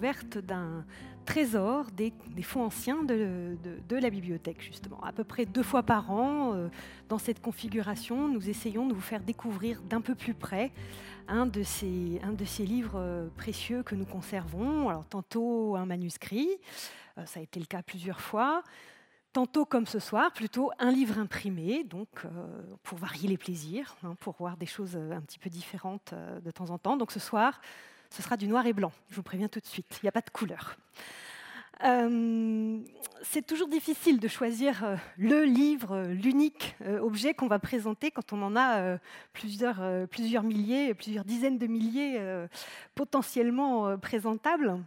d'un trésor des, fonds anciens de, la bibliothèque, justement. À peu près deux fois par an, euh, dans cette configuration, nous essayons de vous faire découvrir d'un peu plus près un de ces, un de ces livres euh, précieux que nous conservons. Alors, tantôt un manuscrit, euh, ça a été le cas plusieurs fois. Tantôt, comme ce soir, plutôt un livre imprimé, donc pour varier les plaisirs, hein, pour voir des choses un petit peu différentes de temps en temps. Donc ce soir, ce sera du noir et blanc, je vous préviens tout de suite, il n'y a pas de couleur. Euh, c'est toujours difficile de choisir euh, le livre, l'unique euh, objet qu'on va présenter quand on en a plusieurs, plusieurs milliers, plusieurs dizaines de milliers potentiellement présentables.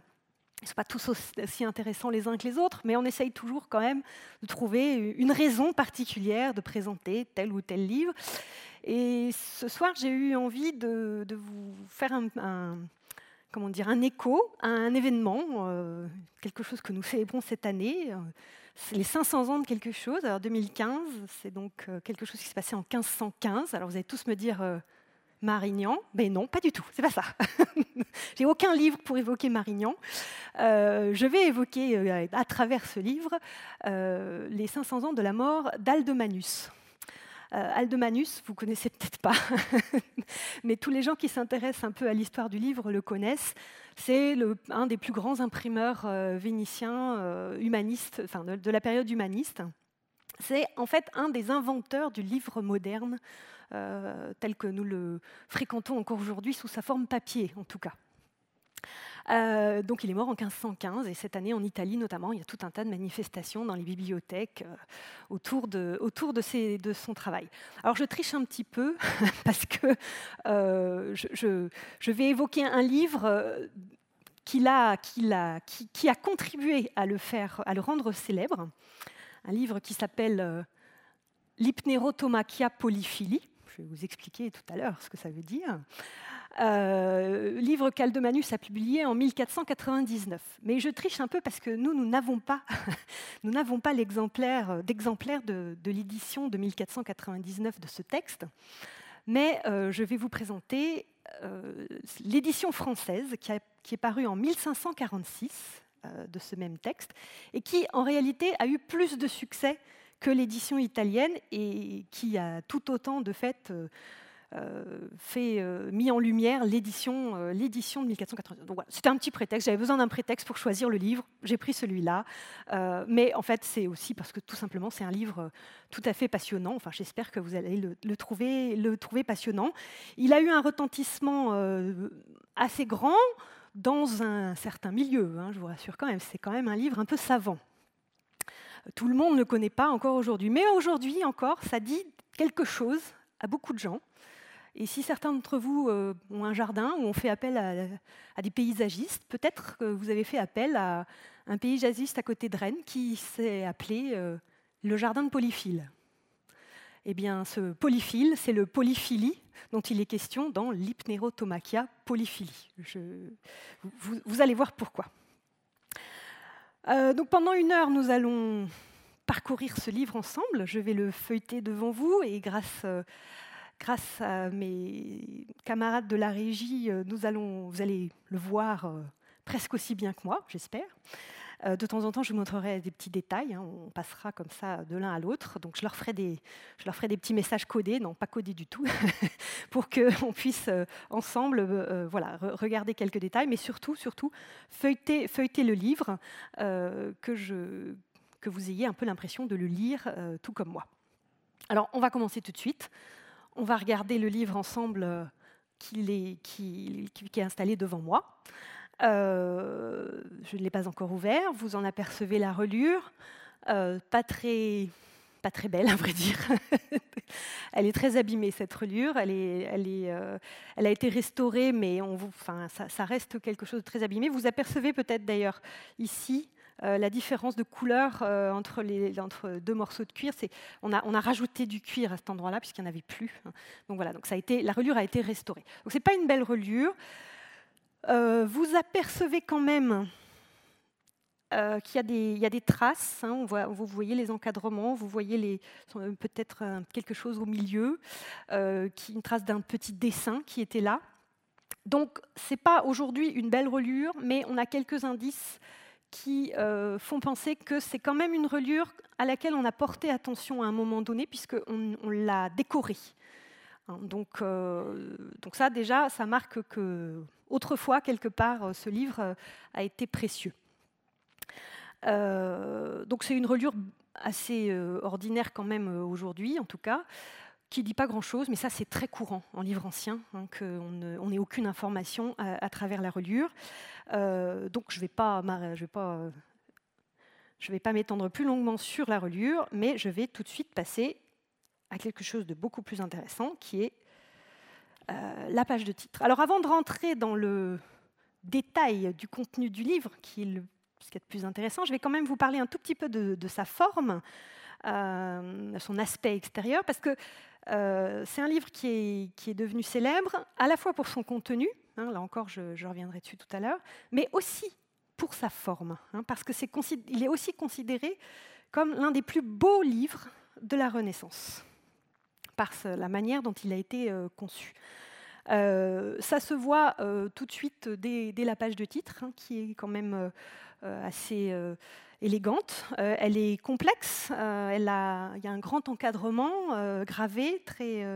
Ils ne sont pas tous aussi intéressants les uns que les autres, mais on essaye toujours quand même de trouver une raison particulière de présenter tel ou tel livre. Et ce soir, j'ai eu envie de, vous faire un comment dire, un écho à un événement, euh, quelque chose que nous célébrons cette année. C'est les 500 ans de quelque chose. Alors 2015, c'est donc euh, quelque chose qui s'est passé en 1515. Alors vous allez tous me dire euh, Marignan, mais non, pas du tout, c'est pas ça. J'ai aucun livre pour évoquer Marignan. je vais évoquer à travers ce livre les 500 ans de la mort d'Aldemanus. Euh, Aldemanus, vous connaissez peut-être pas, mais tous les gens qui s'intéressent un peu à l'histoire du livre le connaissent. C'est un des plus grands imprimeurs euh, vénitiens euh, humanistes, enfin de, la période humaniste. C'est en fait un des inventeurs du livre moderne tel que nous le fréquentons encore aujourd'hui sous sa forme papier en tout cas. Euh, donc il est mort en 1515 et cette année en Italie notamment, il y a tout un tas de manifestations dans les bibliothèques euh, autour, de, son travail. Alors je triche un petit peu parce que euh, je, vais évoquer un livre qui a, contribué à le, à le rendre célèbre, un livre qui s'appelle L'hypnérotomachia polyphilie. Je vais vous expliquer tout à l'heure ce que ça veut dire. Euh, livre qu'Aldemanus a publié en 1499. Mais je triche un peu parce que nous, nous n'avons pas, nous n'avons pas l'exemplaire, d'exemplaire de, l'édition de 1499 de ce texte. Mais euh, je vais vous présenter euh, l'édition française qui, qui, est parue en 1546 de ce même texte et qui, en réalité, a eu plus de succès que l'édition italienne et qui a tout autant de fait euh, fait, euh, mis en lumière l'édition, euh, l'édition de 1492. Donc voilà, c'était un petit prétexte. J'avais besoin d'un prétexte pour choisir le livre. J'ai pris celui-là. mais en fait, c'est aussi parce que tout simplement, c'est un livre tout à fait passionnant. Enfin, j'espère que vous allez le, trouver, le trouver passionnant. Il a eu un retentissement assez grand dans un certain milieu. Hein, je vous rassure quand même. C'est quand même un livre un peu savant. Tout le monde ne le connaît pas encore aujourd'hui. Mais aujourd'hui encore, ça dit quelque chose à beaucoup de gens. Et si certains d'entre vous euh, ont un jardin ou ont fait appel à, des paysagistes, peut-être que vous avez fait appel à un paysagiste à côté de Rennes qui s'est appelé euh, le jardin de Polyphile. Eh bien, ce polyphile, c'est le polyphilie dont il est question dans l'hypnérotomachia polyphilie. vous, allez voir pourquoi. Euh, donc pendant une heure, nous allons parcourir ce livre ensemble. Je vais le feuilleter devant vous et grâce grâce à mes camarades de la régie, euh, nous allons, vous allez le voir euh, presque aussi bien que moi, j'espère. Euh, de temps en temps, je vous montrerai des petits détails. Hein, on passera comme ça de l'un à l'autre. Donc, je leur, ferai des, je leur ferai des petits messages codés, non pas codés du tout, pour qu'on puisse ensemble voilà, regarder quelques détails, mais surtout, surtout feuilleter, le livre, que, je, que vous ayez un peu l'impression de le lire tout comme moi. Alors, on va commencer tout de suite. On va regarder le livre ensemble euh, qui, est, installé devant moi. Euh, je ne l'ai pas encore ouvert. Vous en apercevez la relure. Euh, pas, très, belle, à vrai dire. elle est très abîmée, cette relure. Elle, a été restaurée, mais on, ça, reste quelque chose de très abîmé. Vous apercevez peut-être d'ailleurs ici euh, la différence de couleur euh, entre, les, entre, deux morceaux de cuir. On a, on a rajouté du cuir à cet endroit-là puisqu'il n'y en avait plus. Donc voilà, donc ça a été, la relure a été restaurée. Donc c'est pas une belle relure. Euh, vous apercevez quand même qu'il y, a des, y a des traces. Hein. on voit, vous voyez les encadrements, vous voyez peut-être quelque chose au milieu, une trace d'un petit dessin qui était là. Donc, ce n'est pas aujourd'hui une belle relure, mais on a quelques indices qui euh, font penser que c'est quand même une relure à laquelle on a porté attention à un moment donné, puisqu'on on, l'a décorée. Hein, donc, euh, donc, ça, déjà, ça marque que autrefois, quelque part, ce livre a été précieux. donc c'est une relure assez ordinaire quand même aujourd'hui, en tout cas qui ne dit pas grand-chose, mais ça c'est très courant en livre ancien, hein, qu'on n'ait aucune information à, travers la reliure. Euh, donc je ne vais pas m'étendre plus longuement sur la reliure, mais je vais tout de suite passer à quelque chose de beaucoup plus intéressant, qui est euh, la page de titre. Alors avant de rentrer dans le détail du contenu du livre, qui est le, ce qui est le plus intéressant, je vais quand même vous parler un tout petit peu de, sa forme, euh, son aspect extérieur, parce que euh, c'est un livre qui est, devenu célèbre, à la fois pour son contenu, hein, là encore je, reviendrai dessus tout à l'heure, mais aussi pour sa forme, hein, parce qu'il est aussi considéré comme l'un des plus beaux livres de la Renaissance, par la manière dont il a été euh, conçu. Euh, ça se voit tout de suite dès, la page de titre, hein, qui est quand même assez élégante. Euh, elle est complexe. Euh, elle a, il y a un grand encadrement euh, gravé, très,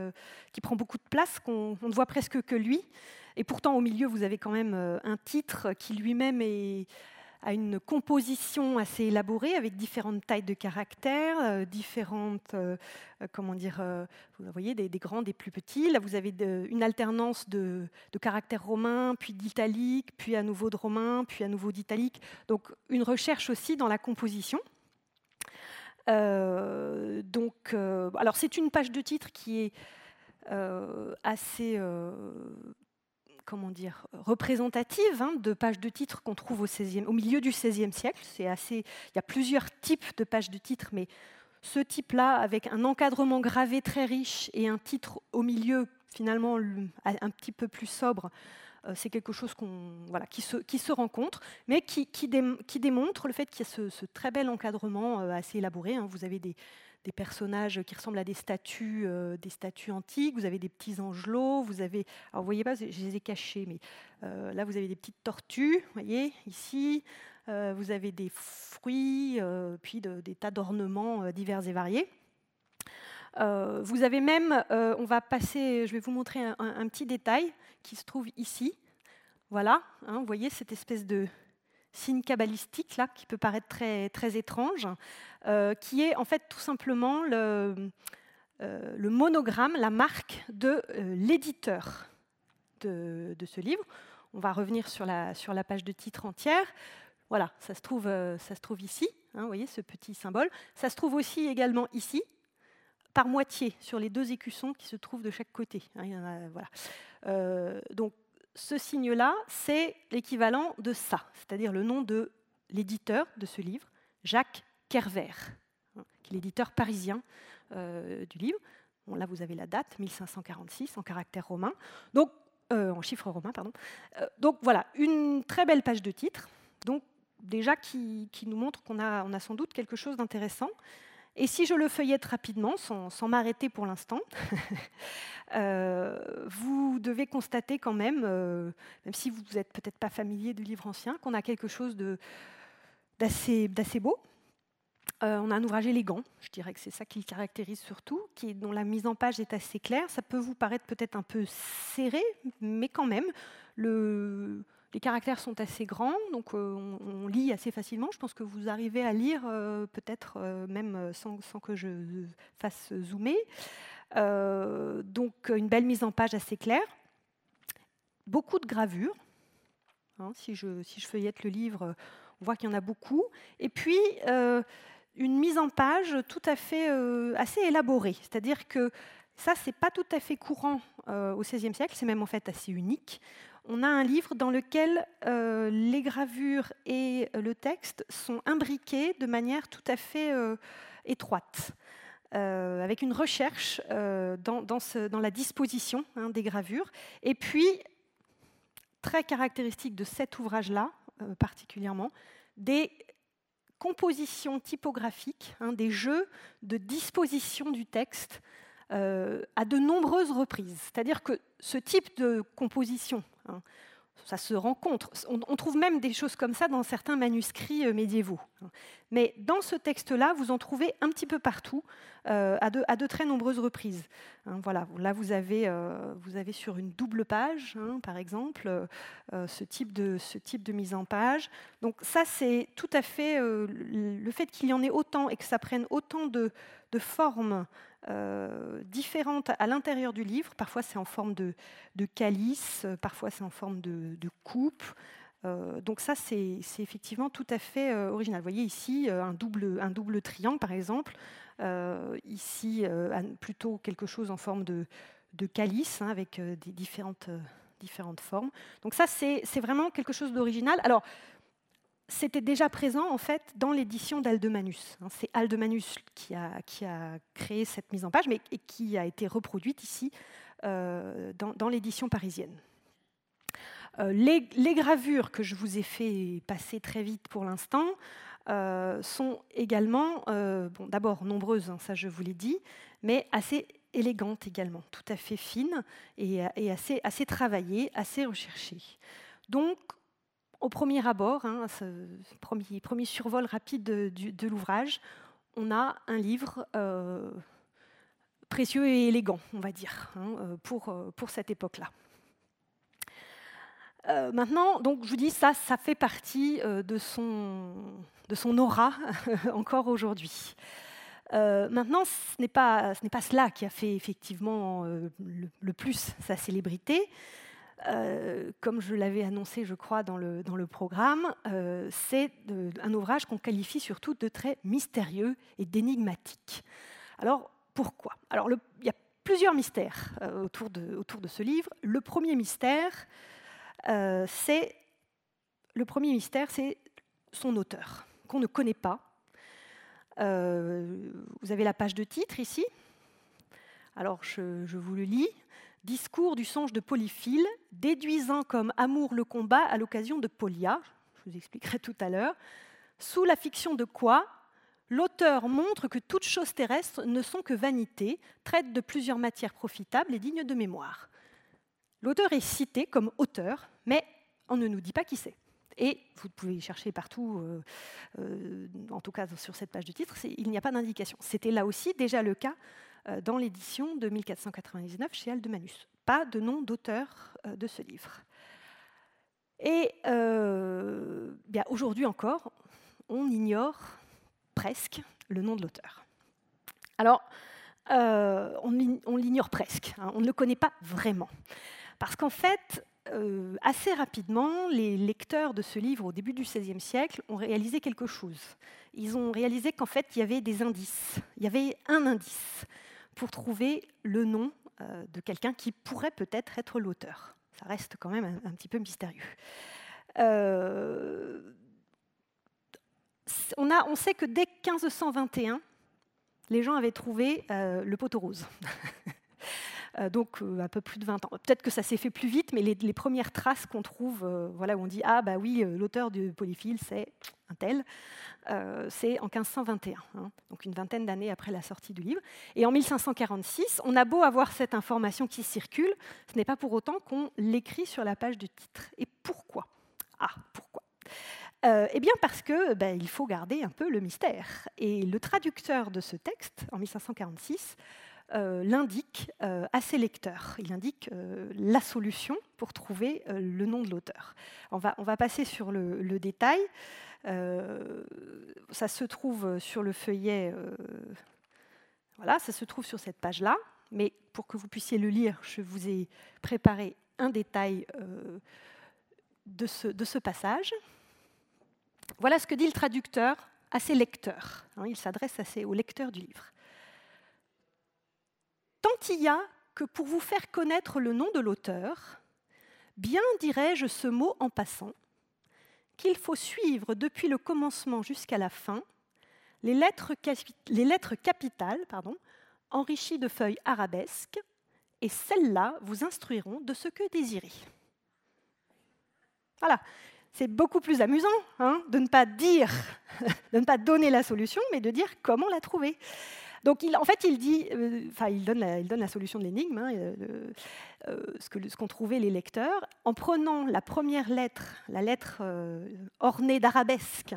qui prend beaucoup de place, qu'on ne voit presque que lui. Et pourtant, au milieu, vous avez quand même un titre qui lui-même est à une composition assez élaborée avec différentes tailles de caractères, euh, différentes, euh, euh, comment dire, vous voyez, des, grands, des plus petits. Là, vous avez une alternance de, caractères romains, puis d'italique, puis à nouveau de romain, puis à nouveau d'italique. Donc, une recherche aussi dans la composition. donc, alors c'est une page de titre qui est assez comment dire, représentative hein, de pages de titres qu'on trouve au, milieu du XVIe siècle. C'est assez, il y a plusieurs types de pages de titres, mais ce type-là, avec un encadrement gravé très riche et un titre au milieu, finalement un petit peu plus sobre, euh, c'est quelque chose voilà, qui, se, rencontre, mais qui, qui, démontre le fait qu'il y a ce, très bel encadrement euh, assez élaboré. Hein. Vous avez des, des personnages qui ressemblent à des statues, euh, des statues antiques. Vous avez des petits angelots. Vous avez, vous voyez pas, je les ai cachés, mais euh, là vous avez des petites tortues. Vous voyez ici, euh, vous avez des fruits, puis des tas d'ornements divers et variés. vous avez même, on va passer, je vais vous montrer un, petit détail qui se trouve ici. Voilà, hein, vous voyez cette espèce de, signe kabbalistique qui peut paraître très, étrange, euh, qui est en fait tout simplement le, euh, monogramme, la marque de euh, l'éditeur de, ce livre. On va revenir sur la, page de titre entière. Voilà, ça se trouve, ça se ici, hein, vous voyez ce petit symbole. Ça se trouve aussi également ici, par moitié, sur les deux écussons qui se trouvent de chaque côté. Hein, ce signe-là, c'est l'équivalent de ça, c'est-à-dire le nom de l'éditeur de ce livre, Jacques Kerver, hein, qui est l'éditeur parisien euh, du livre. Là, vous avez la date, 1546, en caractère romain, donc, euh, en chiffre romain, pardon. Euh, donc voilà, une très belle page de titre, donc déjà qui, nous montre qu'on a, on a sans doute quelque chose d'intéressant. Et si je le feuillette rapidement, sans, m'arrêter pour l'instant, euh, vous devez constater quand même, euh, même si vous n'êtes peut-être pas familier du livre ancien, qu'on a quelque chose d'assez beau. Euh, on a un ouvrage élégant, je dirais que c'est ça qui le caractérise surtout, dont la mise en page est assez claire. Ça peut vous paraître peut-être un peu serré, mais quand même, le, les caractères sont assez grands, donc euh, on, lit assez facilement. Je pense que vous arrivez à lire euh, peut-être euh, même sans, que je fasse zoomer. donc une belle mise en page assez claire. Beaucoup de gravures. Hein, si, je, feuillette le livre, on voit qu'il y en a beaucoup. Et puis une mise en page tout à fait assez élaborée. C'est-à-dire que ça, c'est pas tout à fait courant au XVIe siècle, c'est même en fait assez unique on a un livre dans lequel euh, les gravures et le texte sont imbriqués de manière tout à fait euh, étroite, euh, avec une recherche dans, la disposition hein, des gravures. Et puis, très caractéristique de cet ouvrage-là, particulièrement, des compositions typographiques, hein, des jeux de disposition du texte à de nombreuses reprises. C'est-à-dire que ce type de composition Hein ça se rencontre. On, trouve même des choses comme ça dans certains manuscrits euh, médiévaux. Mais dans ce texte-là, vous en trouvez un petit peu partout, euh, à, de, très nombreuses reprises. Hein, voilà, là, vous avez, euh, vous avez sur une double page, hein, par exemple, ce, type de, mise en page. Donc ça, c'est tout à fait le fait qu'il y en ait autant et que ça prenne autant de formes euh, différentes à l'intérieur du livre. Parfois c'est en forme de, calice, parfois c'est en forme de, coupe. Euh, donc ça c'est effectivement tout à fait euh, original. Vous voyez ici un double, un double triangle par exemple. ici plutôt quelque chose en forme de, calice hein, avec des différentes, différentes formes. Donc ça c'est vraiment quelque chose d'original. Alors c'était déjà présent en fait dans l'édition d'Aldemanus. Hein. C'est Aldemanus qui a, créé cette mise en page, mais qui a été reproduite ici euh, dans, l'édition parisienne. Euh, les, gravures que je vous ai fait passer très vite pour l'instant euh, sont également, bon, d'abord nombreuses, hein, ça je vous l'ai dit, mais assez élégantes également, tout à fait fines et, et assez, assez travaillées, assez recherchées. Donc, au premier abord, hein, ce premier, survol rapide de, l'ouvrage, on a un livre euh, précieux et élégant, on va dire, hein, euh, pour, euh, pour cette époque-là. maintenant, donc, je vous dis, ça, ça fait partie de, son, de son aura encore aujourd'hui. maintenant, ce n'est pas, ce pas cela qui a fait effectivement le, plus sa célébrité. Euh, comme je l'avais annoncé, je crois, dans le, dans le programme, euh, c'est un ouvrage qu'on qualifie surtout de très mystérieux et d'énigmatique. Alors, pourquoi? Alors, il y a plusieurs mystères euh, autour, de, autour de ce livre. Le premier mystère, c'est c'est son auteur, qu'on ne connaît pas. vous avez la page de titre ici? Alors, je, je vous le lis. Discours du songe de Polyphile, déduisant comme amour le combat à l'occasion de Polia, je vous expliquerai tout à l'heure, sous la fiction de quoi l'auteur montre que toutes choses terrestres ne sont que vanité, traite de plusieurs matières profitables et dignes de mémoire. L'auteur est cité comme auteur, mais on ne nous dit pas qui c'est. Et vous pouvez chercher partout, euh, euh, en tout cas sur cette page de titre, il n'y a pas d'indication. C'était là aussi déjà le cas dans l'édition de 1499 chez Aldemanus. Pas de nom d'auteur euh, de ce livre. Et euh, bien aujourd'hui encore, on ignore presque le nom de l'auteur. Alors, on, l'ignore presque, hein, on ne le connaît pas vraiment. Parce qu'en fait, assez rapidement, les lecteurs de ce livre au début du XVIe siècle ont réalisé quelque chose. Ils ont réalisé qu'en fait, il y avait des indices. Il y avait un indice pour trouver le nom euh, de quelqu'un qui pourrait peut-être être l'auteur. Ça reste quand même un, petit peu mystérieux. Euh, on, sait que dès 1521, les gens avaient trouvé euh, le poteau rose. donc un peu plus de 20 ans. Peut-être que ça s'est fait plus vite, mais les, premières traces qu'on trouve, voilà, où on dit ah bah oui, l'auteur du polyphile, c'est un tel. Euh, c'est en 1521, hein, donc une vingtaine d'années après la sortie du livre. Et en 1546, on a beau avoir cette information qui circule, ce n'est pas pour autant qu'on l'écrit sur la page du titre. Et pourquoi? Ah, pourquoi? Euh, eh bien parce que ben, il faut garder un peu le mystère. Et le traducteur de ce texte, en 1546, euh, l'indique à ses lecteurs. Il indique la solution pour trouver le nom de l'auteur. On va, on va, passer sur le, détail. Euh, ça se trouve sur le feuillet, euh, voilà, ça se trouve sur cette page-là, mais pour que vous puissiez le lire, je vous ai préparé un détail euh, de, ce, de, ce, passage. Voilà ce que dit le traducteur à ses lecteurs. Hein, il s'adresse aux lecteurs du livre. Tant il y a que pour vous faire connaître le nom de l'auteur, bien dirais-je ce mot en passant, qu'il faut suivre depuis le commencement jusqu'à la fin les lettres, les lettres capitales pardon, enrichies de feuilles arabesques, et celles-là vous instruiront de ce que désirer. Voilà, c'est beaucoup plus amusant hein, de ne pas dire, de ne pas donner la solution, mais de dire comment la trouver. Donc, en fait, il dit, enfin, il, donne la, solution de l'énigme, hein, ce qu'on ce trouvaient les lecteurs, en prenant la première lettre, la lettre ornée d'arabesques,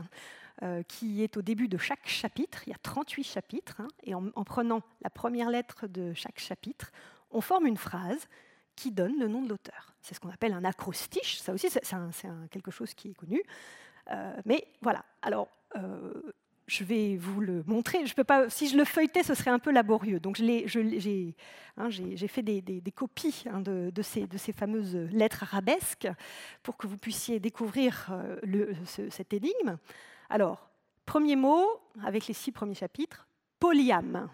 qui est au début de chaque chapitre, il y a 38 chapitres, hein, et en, en, prenant la première lettre de chaque chapitre, on forme une phrase qui donne le nom de l'auteur. C'est ce qu'on appelle un acrostiche, ça aussi c'est quelque chose qui est connu. Euh, mais voilà, alors euh, je vais vous le montrer. Je peux pas, si je le feuilletais, ce serait un peu laborieux. Donc j'ai hein, fait des, copies hein, de, ces, fameuses lettres arabesques pour que vous puissiez découvrir euh, le, cette énigme. Alors, premier mot, avec les six premiers chapitres, polyam.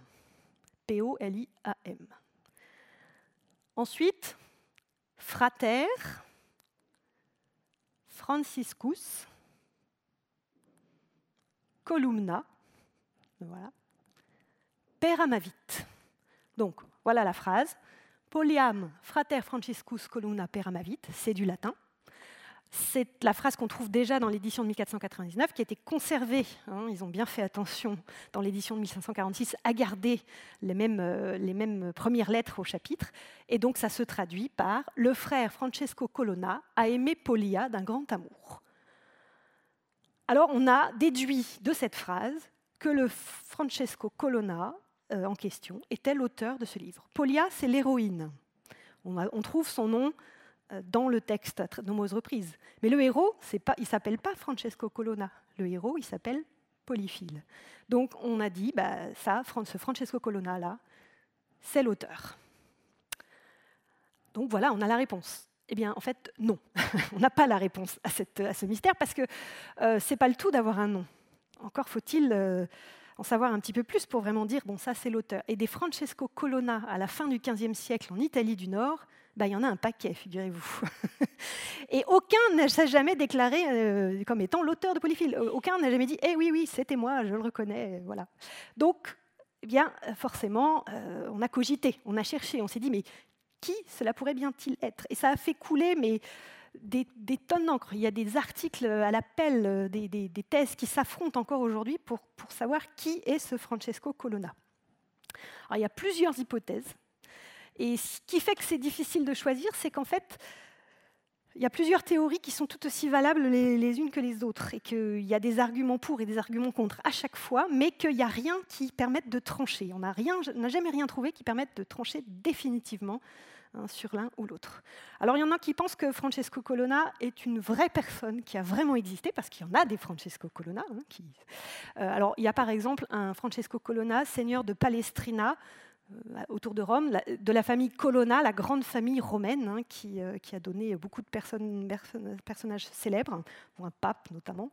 P-O-L-I-A-M. Ensuite, frater, franciscus, columna, voilà, per amavit. Donc, voilà la phrase. Poliam, frater franciscus columna per amavit, c'est du latin c'est la phrase qu'on trouve déjà dans l'édition de 1499, qui a été conservée. Hein, ils ont bien fait attention dans l'édition de 1546 à garder les mêmes, euh, les mêmes premières lettres au chapitre. Et donc ça se traduit par Le frère Francesco Colonna a aimé Polia d'un grand amour. Alors on a déduit de cette phrase que le Francesco Colonna euh, en question était l'auteur de ce livre. Polia, c'est l'héroïne. on trouve son nom euh, dans le texte à de nombreuses reprises. Mais le héros, il ne s'appelle pas Francesco Colonna. Le héros, il s'appelle Polyphile. Donc on a dit, bah, ça, ce Francesco Colonna-là, c'est l'auteur. Donc voilà, on a la réponse. Eh bien, en fait, non. on n'a pas la réponse à, ce mystère parce que euh, ce n'est pas le tout d'avoir un nom. Encore faut-il euh, en savoir un petit peu plus pour vraiment dire, bon, ça, c'est l'auteur. Et des Francesco Colonna à la fin du XVe siècle en Italie du Nord, bah, il y en a un paquet, figurez-vous. Et aucun ne s'est jamais déclaré euh, comme étant l'auteur de Polyphile. Euh, aucun n'a jamais dit Eh oui, oui, c'était moi, je le reconnais. Voilà. Donc, eh bien, forcément, on a cogité, on a cherché, on s'est dit Mais qui cela pourrait bien-il être? Et ça a fait couler mais, des, tonnes d'encre. Il y a des articles à l'appel, des, des, thèses qui s'affrontent encore aujourd'hui pour, pour savoir qui est ce Francesco Colonna. Alors, il y a plusieurs hypothèses et ce qui fait que c'est difficile de choisir, c'est qu'en fait, il y a plusieurs théories qui sont tout aussi valables les, unes que les autres, et qu'il y a des arguments pour et des arguments contre à chaque fois, mais qu'il n'y a rien qui permette de trancher. On n'a jamais rien trouvé qui permette de trancher définitivement sur l'un ou l'autre. Alors il y en a qui pensent que Francesco Colonna est une vraie personne qui a vraiment existé, parce qu'il y en a des Francesco Colonna. Hein, euh, alors il y a par exemple un Francesco Colonna, seigneur de Palestrina, euh, autour de Rome, de la famille Colonna, la grande famille romaine hein, euh, qui, a donné beaucoup de personnages célèbres, un pape notamment.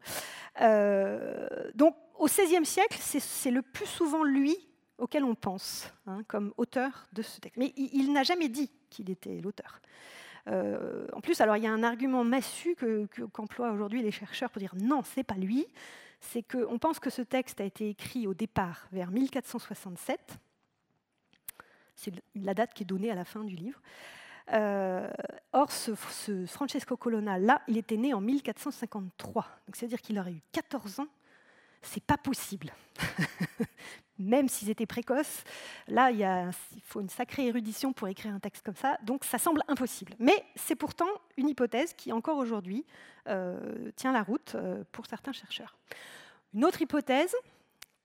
Donc au XVIe siècle, c'est le plus souvent lui auquel on pense hein, comme auteur de ce texte. Mais il, n'a jamais dit qu'il était l'auteur. en plus, alors il y a un argument massu qu'emploient que, aujourd'hui les chercheurs pour dire non, c'est pas lui. C'est qu'on pense que ce texte a été écrit au départ vers 1467 c'est la date qui est donnée à la fin du livre. Euh, or, ce, Francesco Colonna, là, il était né en 1453. Donc, c'est-à-dire qu'il aurait eu 14 ans. C'est pas possible. Même s'ils étaient précoces, là, il, il, faut une sacrée érudition pour écrire un texte comme ça. Donc, ça semble impossible. Mais c'est pourtant une hypothèse qui, encore aujourd'hui, euh, tient la route euh, pour certains chercheurs. Une autre hypothèse,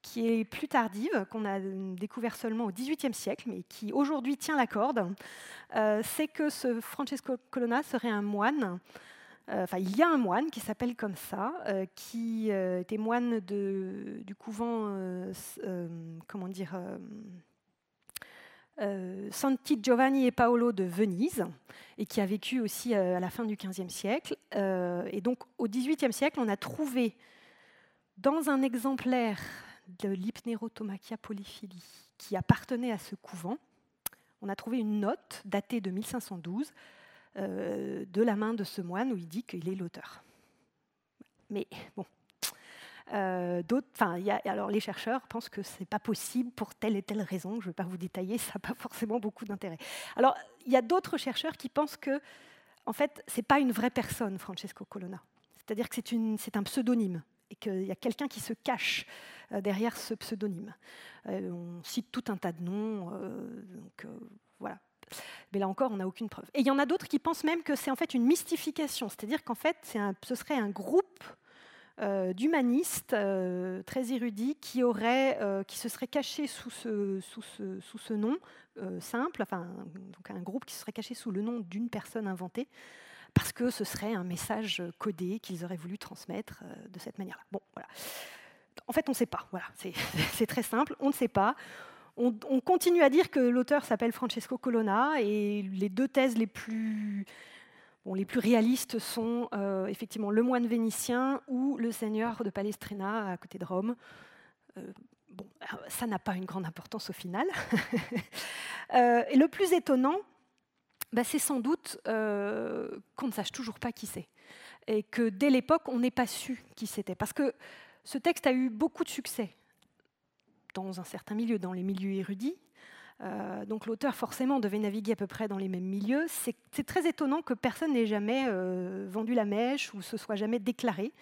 qui est plus tardive, qu'on a découvert seulement au XVIIIe siècle, mais qui aujourd'hui tient la corde, euh, c'est que ce Francesco Colonna serait un moine. Euh, il y a un moine qui s'appelle comme ça, euh, qui était moine du couvent, comment dire, Santi Giovanni et Paolo de Venise, et qui a vécu aussi à la fin du XVe siècle. et donc, au XVIIIe siècle, on a trouvé dans un exemplaire de l'Hypnerotomachia polyphilie qui appartenait à ce couvent, on a trouvé une note datée de 1512 euh, de la main de ce moine où il dit qu'il est l'auteur. Mais bon, euh, alors les chercheurs pensent que ce n'est pas possible pour telle et telle raison. Je ne vais pas vous détailler, ça n'a pas forcément beaucoup d'intérêt. Alors il y a d'autres chercheurs qui pensent que, en fait, c'est pas une vraie personne, Francesco Colonna. C'est-à-dire que c'est un pseudonyme. et qu'il y a quelqu'un qui se cache derrière ce pseudonyme. on cite tout un tas de noms, donc voilà. Mais là encore, on n'a aucune preuve. Et il y en a d'autres qui pensent même que c'est en fait une mystification, c'est-à-dire qu'en fait, ce serait un groupe euh, d'humanistes euh, très érudits qui, euh, qui se seraient cachés sous ce, nom simple, enfin donc un groupe qui se serait caché sous le nom d'une personne inventée, parce que ce serait un message codé qu'ils auraient voulu transmettre de cette manière-là. Bon, voilà. En fait, on ne sait pas. Voilà, c'est très simple. On ne sait pas. On, continue à dire que l'auteur s'appelle Francesco Colonna et les deux thèses les plus, réalistes sont euh, effectivement le moine vénitien ou le seigneur de Palestrina à côté de Rome. Euh, bon, ça n'a pas une grande importance au final. Euh, et le plus étonnant, bah, c'est sans doute qu'on ne sache toujours pas qui c'est. Et que dès l'époque, on n'ait pas su qui c'était. Parce que ce texte a eu beaucoup de succès dans un certain milieu, dans les milieux érudits. Euh, donc l'auteur forcément devait naviguer à peu près dans les mêmes milieux. C'est très étonnant que personne n'ait jamais euh, vendu la mèche ou se soit jamais déclaré.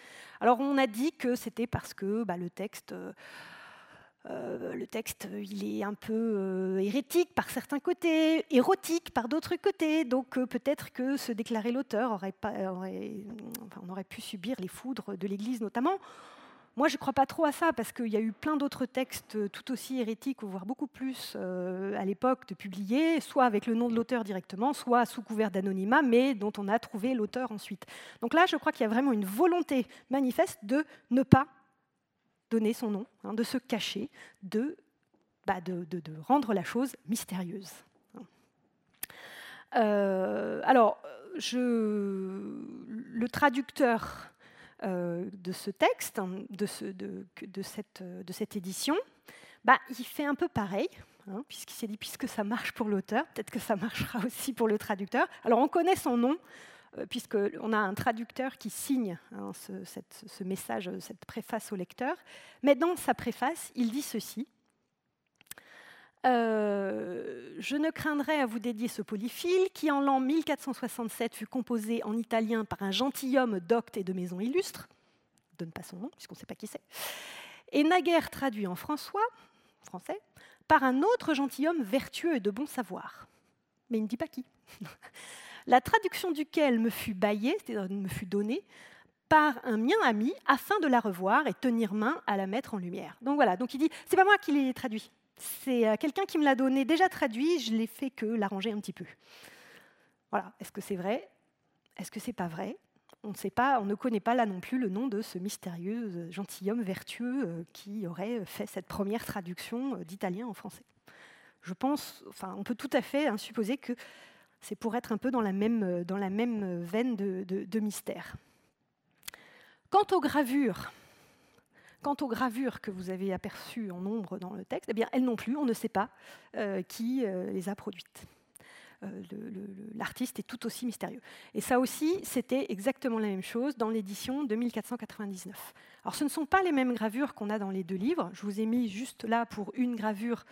Alors on a dit que c'était parce que bah, le texte... Euh, le texte, il est un peu hérétique par certains côtés, érotique par d'autres côtés, donc peut-être que se déclarer l'auteur aurait, aurait, on aurait pu subir les foudres de l'Église notamment. Moi, je ne crois pas trop à ça, parce qu'il y a eu plein d'autres textes euh, tout aussi hérétiques, voire beaucoup plus euh, à l'époque de publier, soit avec le nom de l'auteur directement, soit sous couvert d'anonymat, mais dont on a trouvé l'auteur ensuite. Donc là, je crois qu'il y a vraiment une volonté manifeste de ne pas donner son nom, hein, de se cacher, de, bah, de, rendre la chose mystérieuse. Euh, alors, je, le traducteur de ce texte, hein, de, cette, édition, bah, il fait un peu pareil, hein, puisqu'il s'est dit, puisque ça marche pour l'auteur, peut-être que ça marchera aussi pour le traducteur. Alors on connaît son nom, euh, puisqu'on a un traducteur qui signe hein, ce, message, cette préface au lecteur, mais dans sa préface, il dit ceci. Euh, je ne craindrais à vous dédier ce polyphile qui, en l'an 1467, fut composé en italien par un gentilhomme docte et de maison illustre, donne pas son nom puisqu'on ne sait pas qui c'est, et naguère traduit en François, français, par un autre gentilhomme vertueux et de bon savoir. Mais il ne dit pas qui. La traduction duquel me fut baillée, c'est-à-dire me fut donnée, par un mien ami afin de la revoir et tenir main à la mettre en lumière. Donc voilà, donc il dit, c'est pas moi qui l'ai traduit, c'est euh, quelqu'un qui me l'a donné déjà traduit, je l'ai fait que l'arranger un petit peu. Voilà, est-ce que c'est vrai? Est-ce que c'est pas vrai? On ne sait pas, on ne connaît pas là non plus le nom de ce mystérieux euh, gentilhomme vertueux euh, qui aurait fait cette première traduction d'italien en français. Je pense, enfin, on peut tout à fait hein, supposer que c'est pour être un peu dans la même, veine de mystère. Quant aux gravures, Quant aux gravures que vous avez aperçues en nombre dans le texte, eh bien, elles non plus, on ne sait pas euh, qui euh, les a produites. Euh, l'artiste est tout aussi mystérieux. Et ça aussi, c'était exactement la même chose dans l'édition de 1499. Alors ce ne sont pas les mêmes gravures qu'on a dans les deux livres. Je vous ai mis juste là pour une gravure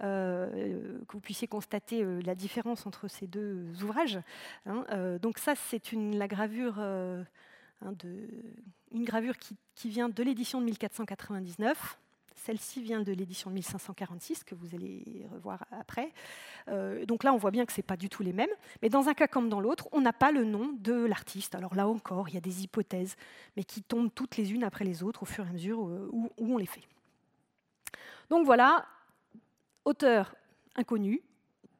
que vous puissiez constater la différence entre ces deux ouvrages. Hein. donc ça, c'est la gravure Hein, une gravure qui, vient de l'édition de 1499. Celle-ci vient de l'édition de 1546, que vous allez revoir après. Euh, donc là, on voit bien que ce n'est pas du tout les mêmes. Mais dans un cas comme dans l'autre, on n'a pas le nom de l'artiste. Alors là encore, il y a des hypothèses, mais qui tombent toutes les unes après les autres au fur et à mesure euh, où on les fait. Donc voilà, auteur inconnu,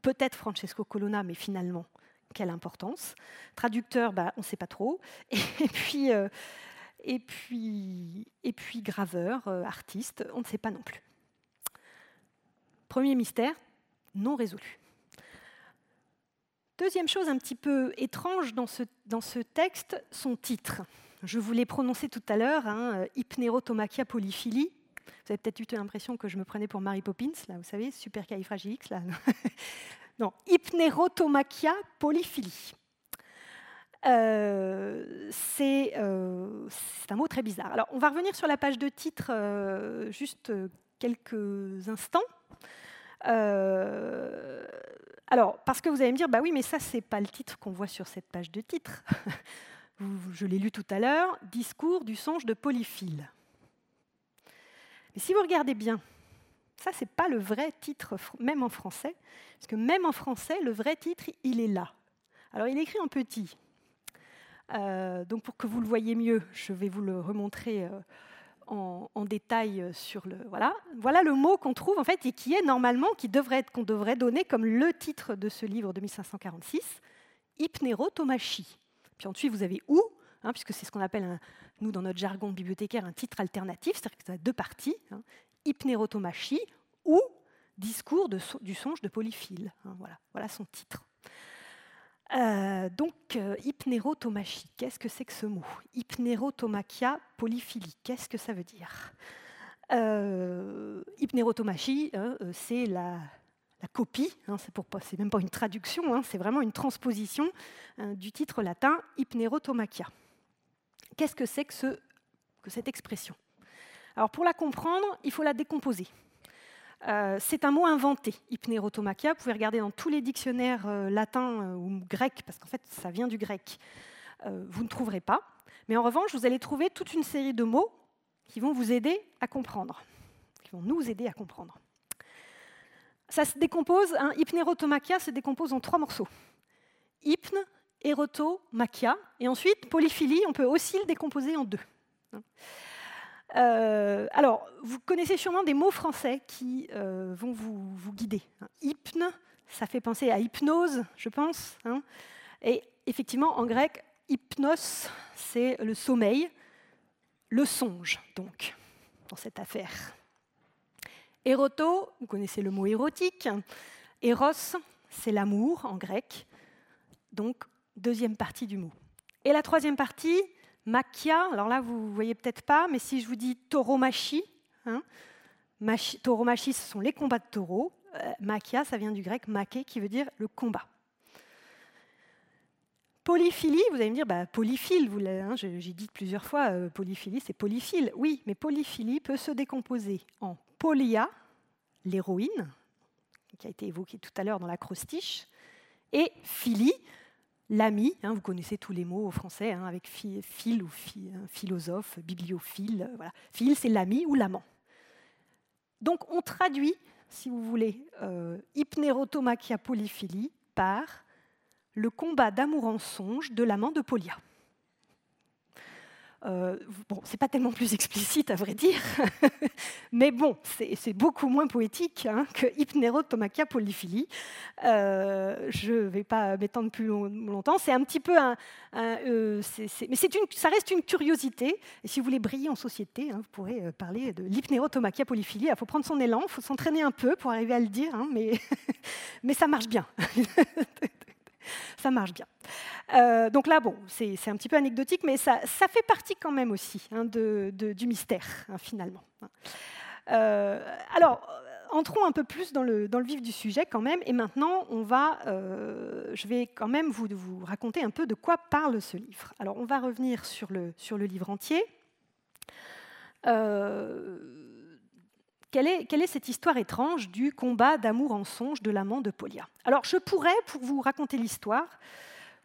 peut-être Francesco Colonna, mais finalement, quelle importance. Traducteur, bah, on ne sait pas trop. Et puis, euh, et puis, et puis graveur, euh, artiste, on ne sait pas non plus. Premier mystère, non résolu. Deuxième chose un petit peu étrange dans ce, texte, son titre. Je vous l'ai prononcé tout à l'heure, hein, Hypnerotomachia polyphilie. Vous avez peut-être eu l'impression que je me prenais pour Mary Poppins, là, vous savez, super califragilix, là. Non, hypnerotomachia polyphilie. Euh, euh, c'est un mot très bizarre. Alors, on va revenir sur la page de titre euh, juste quelques instants. alors, parce que vous allez me dire, bah oui, mais ça, c'est pas le titre qu'on voit sur cette page de titre. je l'ai lu tout à l'heure, Discours du songe de Polyphile. Mais si vous regardez bien, ça, ce n'est pas le vrai titre, même en français, parce que même en français, le vrai titre, il est là. Alors, il est écrit en petit. Euh, donc, pour que vous le voyez mieux, je vais vous le remontrer euh, en, détail sur le. Voilà, voilà le mot qu'on trouve en fait et qui est normalement, qui devrait être, qu'on devrait donner comme le titre de ce livre de 1546, Hypnérotomachie. Puis ensuite, vous avez où, hein, puisque c'est ce qu'on appelle, nous, dans notre jargon bibliothécaire, un titre alternatif, c'est-à-dire que ça a deux parties, hein, hypnérotomachie ou discours du songe de Polyphile. Hein, voilà, son titre. Euh, donc, euh, hypnérotomachie, qu'est-ce que c'est que ce mot? Hypnérotomachia polyphilie, qu'est-ce que ça veut dire? Euh, Hypnérotomachie, hein, c'est la, copie, hein, c'est même pas une traduction, c'est vraiment une transposition du titre latin Hypnérotomachia. Qu'est-ce que c'est que cette expression? Alors, pour la comprendre, il faut la décomposer. Euh, c'est un mot inventé, hypnérotomachia. Vous pouvez regarder dans tous les dictionnaires euh, latins euh, ou grecs, parce qu'en fait, ça vient du grec. vous ne trouverez pas. Mais en revanche, vous allez trouver toute une série de mots qui vont vous aider à comprendre, qui vont nous aider à comprendre. Ça se décompose, hein, hypnérotomachia se décompose en trois morceaux. Hypne, érotomachia, et ensuite, polyphilie, on peut aussi le décomposer en deux. Euh, alors, vous connaissez sûrement des mots français qui euh, vont vous, guider. Hein. Hypne, ça fait penser à hypnose, je pense. Hein. Et effectivement, en grec, hypnos, c'est le sommeil, le songe, donc, dans cette affaire. Éroto, vous connaissez le mot érotique. Eros, c'est l'amour en grec. Donc, deuxième partie du mot. Et la troisième partie, Makia, alors là, vous ne voyez peut-être pas, mais si je vous dis tauromachi, hein, tauromachi, ce sont les combats de taureaux. Euh, makia, ça vient du grec make, qui veut dire le combat. Polyphilie, vous allez me dire, bah, polyphile, hein, j'ai dit plusieurs fois, euh, polyphilie, c'est polyphile. Oui, mais polyphilie peut se décomposer en polia, l'héroïne, qui a été évoquée tout à l'heure dans l'acrostiche, et philie, L'ami, hein, vous connaissez tous les mots au français, hein, avec phil ou philosophe, bibliophile. Euh, voilà. Phil, c'est l'ami ou l'amant. Donc on traduit, si vous voulez, euh, hypnérotomachia polyphilie par le combat d'amour en songe de l'amant de Polia. Euh, bon, c'est pas tellement plus explicite à vrai dire, mais bon, c'est beaucoup moins poétique hein, que Hypnérotomachia polyphilie. Euh, je ne vais pas m'étendre plus longtemps. C'est un petit peu un, euh, mais une, ça reste une curiosité. Et si vous voulez briller en société, hein, vous pourrez euh, parler de l'hypnérotomachia polyphilie. Il faut prendre son élan, il faut s'entraîner un peu pour arriver à le dire, hein, mais, mais ça marche bien. ça marche bien. Euh, donc là, bon, c'est un petit peu anecdotique, mais ça, fait partie quand même aussi hein, du mystère, hein, finalement. Euh, alors, entrons un peu plus dans le, vif du sujet quand même, et maintenant, on va, euh, je vais quand même vous, vous, raconter un peu de quoi parle ce livre. Alors, on va revenir sur le, sur le livre entier. Quelle est, cette histoire étrange du combat d'amour en songe de l'amant de Polia Alors, je pourrais, pour vous raconter l'histoire,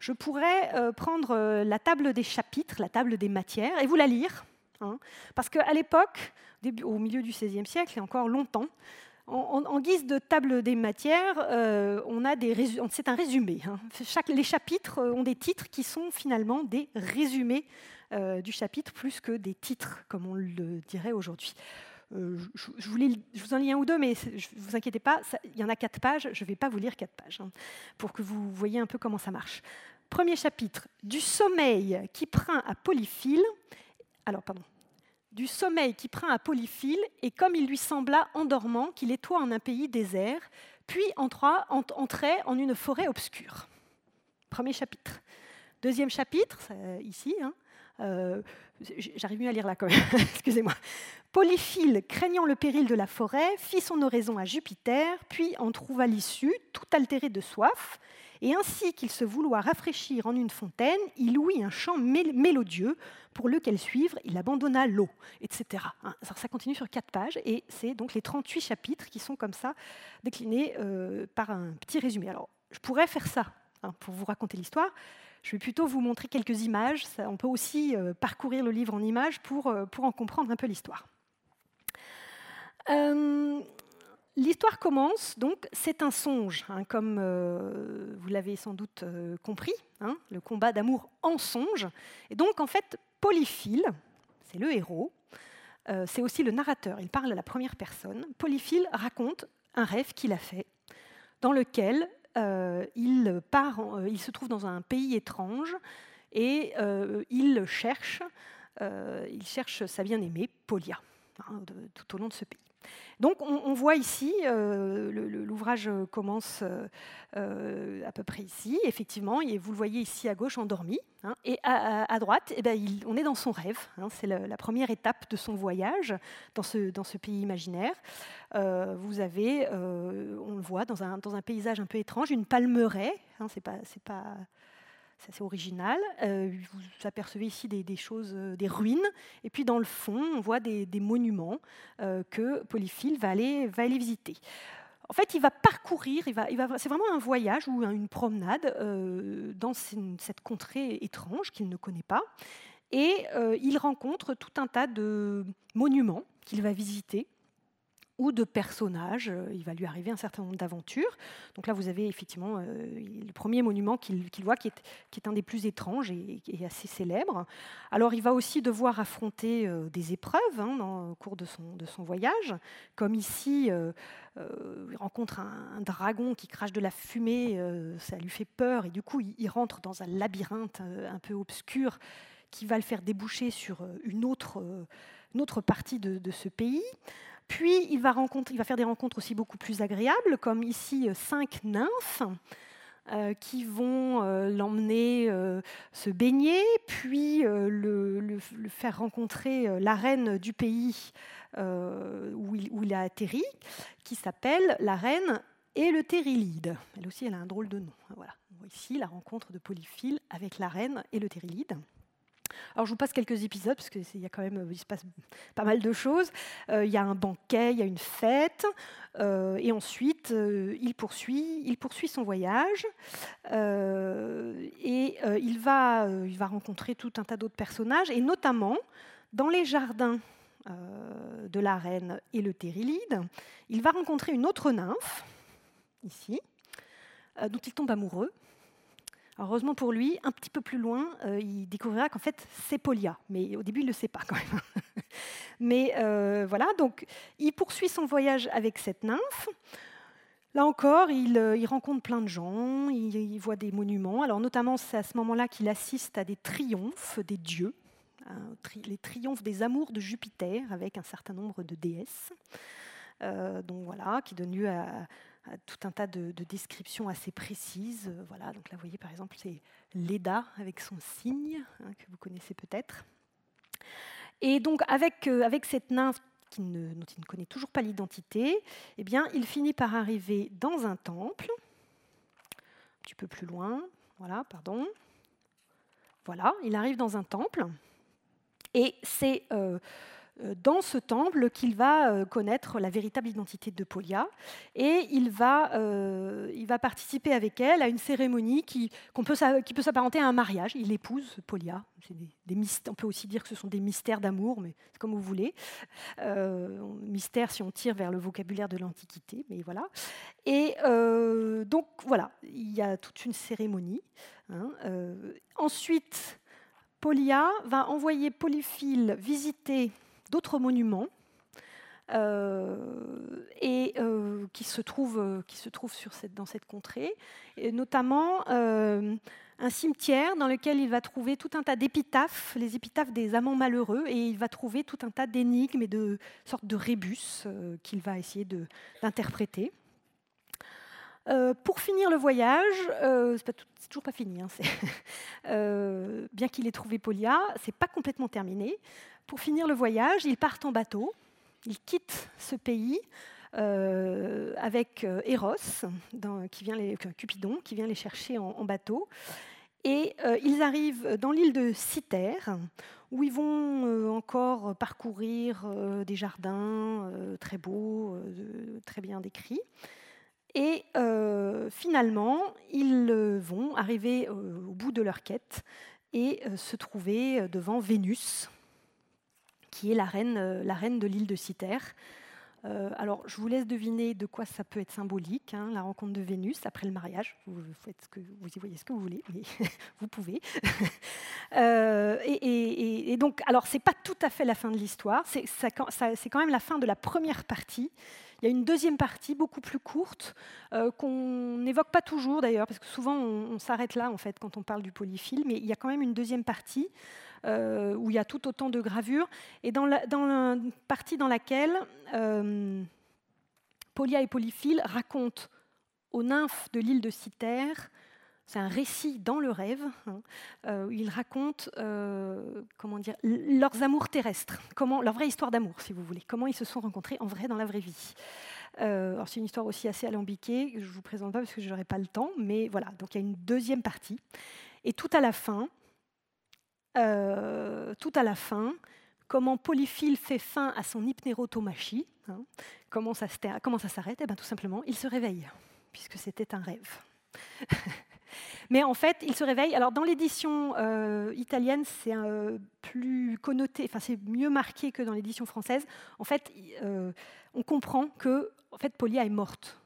je pourrais euh, prendre euh, la table des chapitres, la table des matières, et vous la lire. Hein, parce qu'à l'époque, au milieu du XVIe siècle, et encore longtemps, en, guise de table des matières, euh, on a des c'est un résumé. Hein. Les chapitres ont des titres qui sont finalement des résumés du chapitre plus que des titres, comme on le dirait aujourd'hui. Euh, je, vous en lis un ou deux, mais ne vous inquiétez pas, il y en a quatre pages, je ne vais pas vous lire quatre pages, hein, pour que vous voyez un peu comment ça marche. Premier chapitre, du sommeil qui prend à Polyphile, alors pardon, du sommeil qui prend à Polyphile, et comme il lui sembla endormant qu'il étoit en un pays désert, puis entra, entrait en une forêt obscure. Premier chapitre. Deuxième chapitre, ici, hein, euh, j'arrive mieux à lire là quand même, excusez-moi. Polyphile, craignant le péril de la forêt, fit son oraison à Jupiter, puis en trouva l'issue, tout altéré de soif, et ainsi qu'il se vouloit rafraîchir en une fontaine, il ouït un chant mélodieux, pour lequel suivre, il abandonna l'eau, etc. Hein, ça continue sur quatre pages, et c'est donc les 38 chapitres qui sont comme ça déclinés euh, par un petit résumé. Alors, je pourrais faire ça hein, pour vous raconter l'histoire. Je vais plutôt vous montrer quelques images. on peut aussi parcourir le livre en images pour, pour en comprendre un peu l'histoire. L'histoire commence, donc, c'est un songe, hein, comme vous l'avez sans doute compris, hein, le combat d'amour en songe. Et donc, en fait, Polyphile, c'est le héros, c'est aussi le narrateur, il parle à la première personne. Polyphile raconte un rêve qu'il a fait, dans lequel euh, il, part euh, il se trouve dans un pays étrange et euh, il, cherche, il cherche sa bien-aimée, Polia, hein, tout au long de ce pays. Donc on, voit ici, euh, l'ouvrage commence euh, euh, à peu près ici, effectivement, et vous le voyez ici à gauche endormi, hein, et à, droite, eh ben, on est dans son rêve, hein, c'est la, première étape de son voyage dans ce, pays imaginaire. vous avez, on le voit, dans un, paysage un peu étrange, une palmeraie, hein, c'est pas c'est original. Euh, vous apercevez ici des, choses, euh, des ruines, et puis dans le fond, on voit des, monuments euh, que Polyphile va aller, visiter. En fait, il va parcourir, c'est vraiment un voyage ou une promenade dans cette contrée étrange qu'il ne connaît pas. Et il rencontre tout un tas de monuments qu'il va visiter ou de personnages. Euh, il va lui arriver un certain nombre d'aventures. Donc là, vous avez effectivement euh, le premier monument qu'il voit, qui est, un des plus étranges et, assez célèbre. Alors, il va aussi devoir affronter euh, des épreuves hein, au cours de son, voyage, comme ici, il rencontre un, dragon qui crache de la fumée, ça lui fait peur, et du coup, il, rentre dans un labyrinthe un peu obscur qui va le faire déboucher sur une autre, partie de ce pays. Puis il va, faire des rencontres aussi beaucoup plus agréables, comme ici euh, cinq nymphes. Euh, qui vont euh, l'emmener se baigner, puis le, faire rencontrer la reine du pays où il, a atterri, qui s'appelle la reine et le Térilide. Elle aussi, a un drôle de nom. Voilà. Ici, la rencontre de Polyphile avec la reine et le Térilide. Alors je vous passe quelques épisodes parce qu'il y a quand même il se passe pas mal de choses. Euh, il y a un banquet, il y a une fête, euh, et ensuite euh, il poursuit, il poursuit son voyage et il va, il va rencontrer tout un tas d'autres personnages et notamment dans les jardins de la reine et le Térilide, il va rencontrer une autre nymphe ici dont il tombe amoureux heureusement pour lui, un petit peu plus loin, euh, il découvrira qu'en fait, c'est Polia. Mais au début, il ne le sait pas quand même. Mais euh, voilà, donc il poursuit son voyage avec cette nymphe. Là encore, il, euh, rencontre plein de gens, il, voit des monuments. Alors notamment, c'est à ce moment-là qu'il assiste à des triomphes des dieux, hein, les triomphes des amours de Jupiter avec un certain nombre de déesses. qui donne lieu à, tout un tas de, descriptions assez précises. Euh, voilà, donc là, vous voyez par exemple, c'est Leda avec son signe, hein, que vous connaissez peut-être. Et donc, avec, euh, avec cette nymphe qui dont il ne connaît toujours pas l'identité, eh bien, il finit par arriver dans un temple, un petit peu plus loin, voilà, pardon. Voilà, il arrive dans un temple, et c'est euh, dans ce temple qu'il va euh, connaître la véritable identité de Polia et il va, euh, il va participer avec elle à une cérémonie qui, peut, qui peut s'apparenter à un mariage. Il épouse Polia. Des, on peut aussi dire que ce sont des mystères d'amour, mais c'est comme vous voulez. mystère si on tire vers le vocabulaire de l'Antiquité, mais voilà. Et donc voilà, il y a toute une cérémonie. Hein, ensuite, Polia va envoyer Polyphile visiter d'autres monuments euh, euh, qui se trouvent, euh, dans cette contrée, notamment un cimetière dans lequel il va trouver tout un tas d'épitaphes, les épitaphes des amants malheureux, et il va trouver tout un tas d'énigmes et de sortes de rébus qu'il va essayer d'interpréter. pour finir le voyage, c'est toujours pas fini. Hein, bien qu'il ait trouvé Polia, c'est pas complètement terminé. Pour finir le voyage, ils partent en bateau, ils quittent ce pays euh, avec euh, Eros, qui vient les, Cupidon, qui vient les chercher en, bateau. Et euh, ils arrivent dans l'île de Cythère, où ils vont encore parcourir des jardins très beaux, très bien décrits. Et finalement, ils vont arriver au bout de leur quête et se trouver devant Vénus, qui est la reine, la reine de l'île de Cythère. Euh, alors, je vous laisse deviner de quoi ça peut être symbolique, hein, la rencontre de Vénus après le mariage. Vous, faites ce que, vous y voyez ce que vous voulez, mais vous pouvez. Euh, et, donc, alors, c'est pas tout à fait la fin de l'histoire. C'est quand même la fin de la première partie. Il y a une deuxième partie beaucoup plus courte euh, qu'on n'évoque pas toujours d'ailleurs, parce que souvent on, on s'arrête là en fait quand on parle du polyphile, mais il y a quand même une deuxième partie euh, où il y a tout autant de gravures, et dans la, partie dans laquelle euh, Polia et Polyphile racontent aux nymphes de l'île de Cythère, c'est un récit dans le rêve, hein, euh, où ils racontent comment dire, leurs amours terrestres, comment, leur vraie histoire d'amour, si vous voulez, comment ils se sont rencontrés en vrai dans la vraie vie. alors c'est une histoire aussi assez alambiquée, je ne vous présente pas parce que je n'aurai pas le temps, mais voilà, donc il y a une deuxième partie. Et tout à la fin, euh, tout à la fin, comment Polyphile fait fin à son hypnérotomachie. Hein. comment ça, s'arrête eh bien, Tout simplement, il se réveille, puisque c'était un rêve. Mais en fait, il se réveille. Alors, dans l'édition euh, italienne, c'est plus connoté, enfin, c'est mieux marqué que dans l'édition française. En fait, euh, on comprend que en fait, Polia est morte.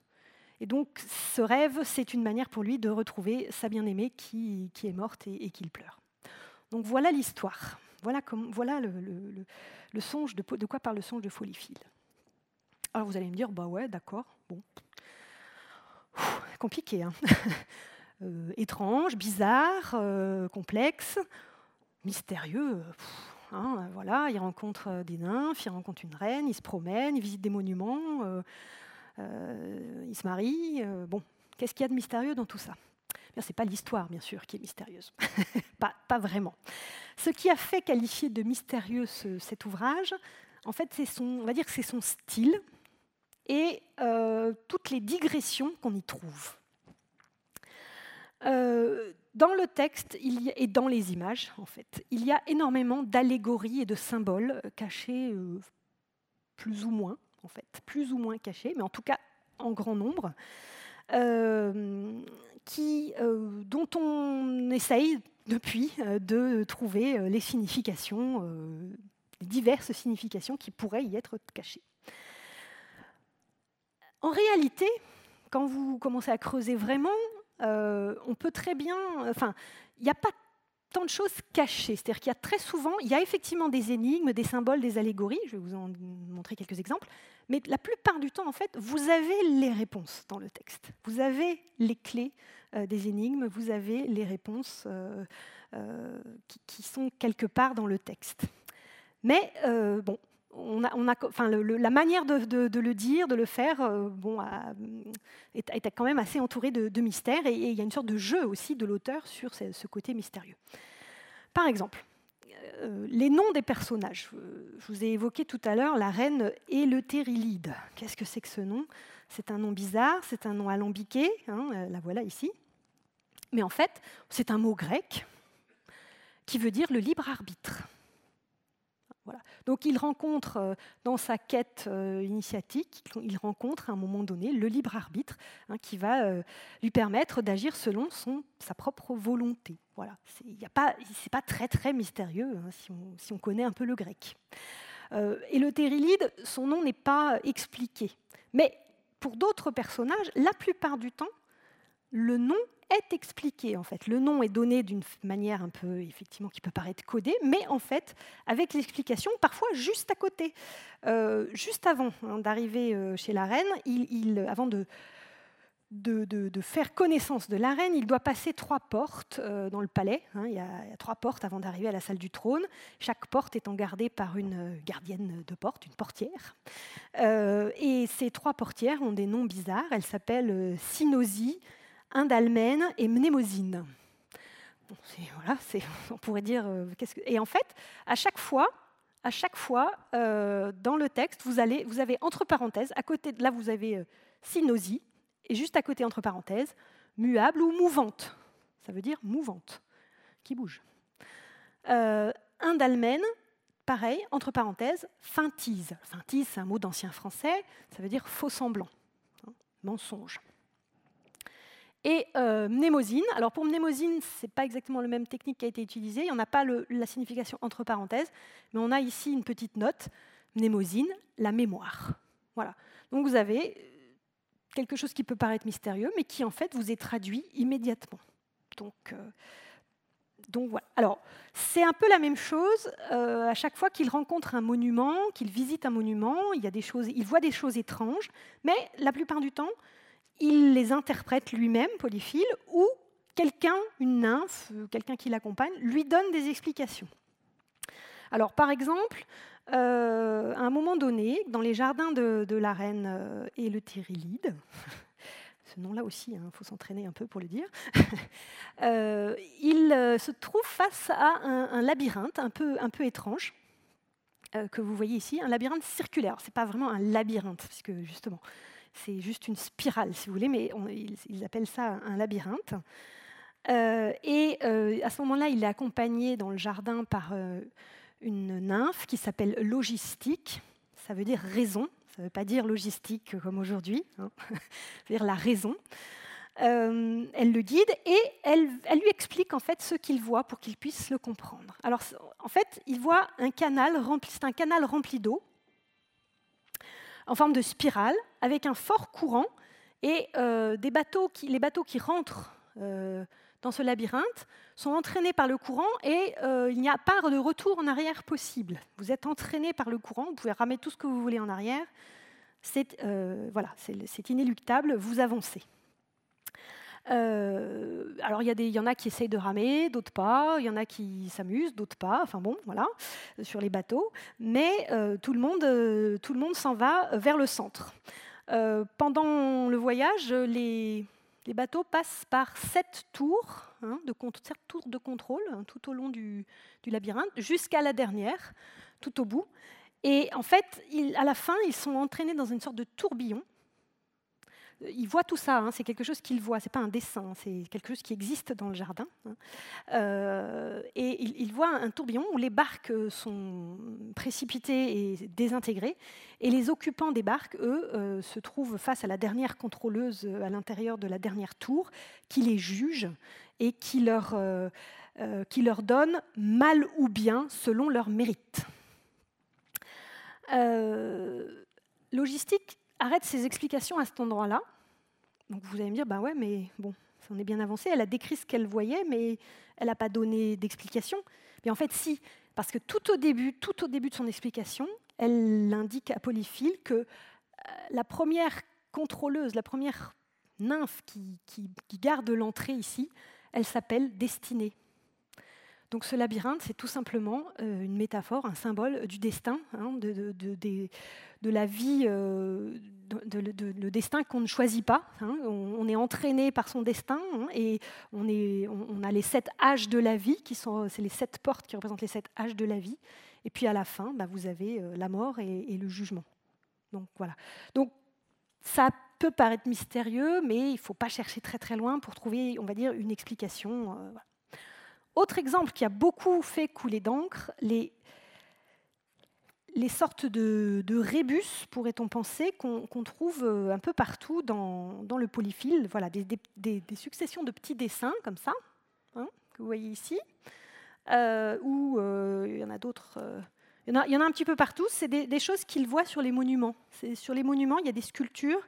Et donc, ce rêve, c'est une manière pour lui de retrouver sa bien-aimée qui, est morte et qu'il pleure. Donc voilà l'histoire. Voilà, le, songe de, quoi parle le songe de Folifil. Alors vous allez me dire, bah ouais, d'accord, bon. compliqué, hein euh, étrange, bizarre, euh, complexe, mystérieux. Hein, voilà, il rencontre des nymphes, il rencontre une reine, il se promène, il visite des monuments, euh, il se marie. bon, qu'est-ce qu'il y a de mystérieux dans tout ça? Ce n'est pas l'histoire, bien sûr, qui est mystérieuse. pas, vraiment. Ce qui a fait qualifier de mystérieux cet ouvrage, en fait, c'est son, on va dire c'est son style et euh, toutes les digressions qu'on y trouve. Euh, dans le texte il y et dans les images, en fait, il y a énormément d'allégories et de symboles euh, cachés plus ou moins, en fait, plus ou moins cachés, mais en tout cas en grand nombre euh, dont on essaye depuis euh, de trouver euh, les significations, les diverses significations qui pourraient y être cachées. En réalité, quand vous commencez à creuser vraiment, on peut très bien. Enfin, il n'y a pas tant de choses cachées. C'est-à-dire qu'il y a très souvent, il y a effectivement des énigmes, des symboles, des allégories. Je vais vous en montrer quelques exemples. Mais la plupart du temps, en fait, vous avez les réponses dans le texte. Vous avez les clés euh, des énigmes, vous avez les réponses euh, euh, qui, sont quelque part dans le texte. Mais bon, on a, enfin, la manière de, le dire, de le faire, est, quand même assez entourée de, mystères et, il y a une sorte de jeu aussi de l'auteur sur ce, côté mystérieux. Par exemple, les noms des personnages. Je vous ai évoqué tout à l'heure la reine Éleuthérylide. Qu'est-ce que c'est que ce nom? C'est un nom bizarre, c'est un nom alambiqué, hein, la voilà ici. Mais en fait, c'est un mot grec qui veut dire le libre arbitre. Voilà. Donc il rencontre euh, dans sa quête euh, initiatique, il rencontre à un moment donné le libre arbitre hein, qui va euh, lui permettre d'agir selon sa propre volonté. Voilà. Ce n'est pas, très mystérieux hein, si, on, si, on, connaît un peu le grec. et le Térilide, son nom n'est pas expliqué. Mais pour d'autres personnages, la plupart du temps, le nom est expliqué en fait. Le nom est donné d'une manière un peu effectivement qui peut paraître codée, mais en fait avec l'explication parfois juste à côté, euh, juste avant hein, d'arriver euh, chez la reine, il, avant de de, faire connaissance de la reine, il doit passer trois portes euh, dans le palais. Hein. il, y a, trois portes avant d'arriver à la salle du trône. Chaque porte étant gardée par une gardienne de porte, une portière. et ces trois portières ont des noms bizarres. Elles s'appellent Synosie, Indalmène et Mnémosine. voilà, on pourrait dire. Euh, et en fait, à chaque fois, à chaque fois euh, dans le texte, vous, allez, vous avez entre parenthèses, à côté de là, vous avez euh, synosie, et juste à côté, entre parenthèses, muable ou mouvante. Ça veut dire mouvante, qui bouge. Indalmène, pareil, entre parenthèses, feintise. Feintise, c'est un mot d'ancien français, ça veut dire faux semblant, hein, mensonge. et euh, mnémosine. Alors pour mnémosine, ce n'est pas exactement la même technique qui a été utilisée. Il n'y en a pas la signification entre parenthèses, mais on a ici une petite note. Mnémosine, la mémoire. Voilà. Donc vous avez quelque chose qui peut paraître mystérieux, mais qui en fait vous est traduit immédiatement. Donc, euh, donc voilà. Alors c'est un peu la même chose euh, à chaque fois qu'il rencontre un monument, qu'il visite un monument. Il y a des choses, il voit des choses étranges, mais la plupart du temps, il les interprète lui-même, Polyphile, ou quelqu'un, une nymphe, euh, quelqu'un qui l'accompagne, lui donne des explications. Alors, par exemple, euh, à un moment donné, dans les jardins de, la reine euh, et le Tyrillide, ce nom-là aussi, il hein, faut s'entraîner un peu pour le dire, il se trouve face à un, labyrinthe un peu, un peu étrange que vous voyez ici, un labyrinthe circulaire. Ce n'est pas vraiment un labyrinthe, puisque justement, c'est juste une spirale, si vous voulez, mais ils, appellent ça un labyrinthe. Euh, et euh, à ce moment-là, il est accompagné dans le jardin par euh, une nymphe qui s'appelle Logistique. Ça veut dire raison. Ça ne veut pas dire logistique comme aujourd'hui. Hein. ça veut dire la raison. elle le guide et elle, lui explique en fait ce qu'il voit pour qu'il puisse le comprendre. Alors en fait, il voit un canal rempli, c'est un canal rempli d'eau en forme de spirale, avec un fort courant, et euh, des bateaux qui, les bateaux qui rentrent euh, dans ce labyrinthe sont entraînés par le courant et euh, il n'y a pas de retour en arrière possible. Vous êtes entraîné par le courant, vous pouvez ramer tout ce que vous voulez en arrière, c'est voilà, inéluctable, vous avancez. Euh, alors, il y, y, en a qui essayent de ramer, d'autres pas. Il y en a qui s'amusent, d'autres pas. Enfin bon, voilà, sur les bateaux. Mais euh, tout le monde, euh, tout le monde s'en va vers le centre. pendant le voyage, les, les, bateaux passent par sept tours, hein, de, contrôle hein, tout au long du labyrinthe, jusqu'à la dernière, tout au bout. Et en fait, à la fin, ils sont entraînés dans une sorte de tourbillon il voit tout ça, hein, c'est quelque chose qu'il voit, c'est pas un dessin, c'est quelque chose qui existe dans le jardin. Hein. Euh, et il, voit un tourbillon où les barques sont précipitées et désintégrées, et les occupants des barques, eux, euh, se trouvent face à la dernière contrôleuse à l'intérieur de la dernière tour, qui les juge et qui leur, euh, qui leur donne mal ou bien selon leur mérite. logistique arrête ses explications à cet endroit-là. Donc vous allez me dire, bah ouais, mais bon, en est bien avancé. Elle a décrit ce qu'elle voyait, mais elle n'a pas donné d'explication. En fait, si, parce que tout au début, de son explication, elle indique à Polyphile que euh, la première contrôleuse, la première nymphe qui garde l'entrée ici, elle s'appelle Destinée. Donc ce labyrinthe, c'est tout simplement euh, une métaphore, un symbole du destin, hein, de, la vie, euh, le destin qu'on ne choisit pas. Hein. On, est entraîné par son destin hein, et on, a les sept âges de la vie, qui sont, c'est les sept portes qui représentent les sept âges de la vie. Et puis à la fin, bah, vous avez euh, la mort et, le jugement. Donc voilà. Donc ça peut paraître mystérieux, mais il ne faut pas chercher très très loin pour trouver, on va dire, une explication. Autre exemple qui a beaucoup fait couler d'encre, les, sortes de, rébus, pourrait-on penser, qu'on trouve euh, un peu partout dans, le polyphile. Voilà, des, successions de petits dessins comme ça, hein, que vous voyez ici, euh, ou euh, il y en a d'autres. il, y en a un petit peu partout. C'est des, choses qu'il voit sur les monuments. Sur les monuments, il y a des sculptures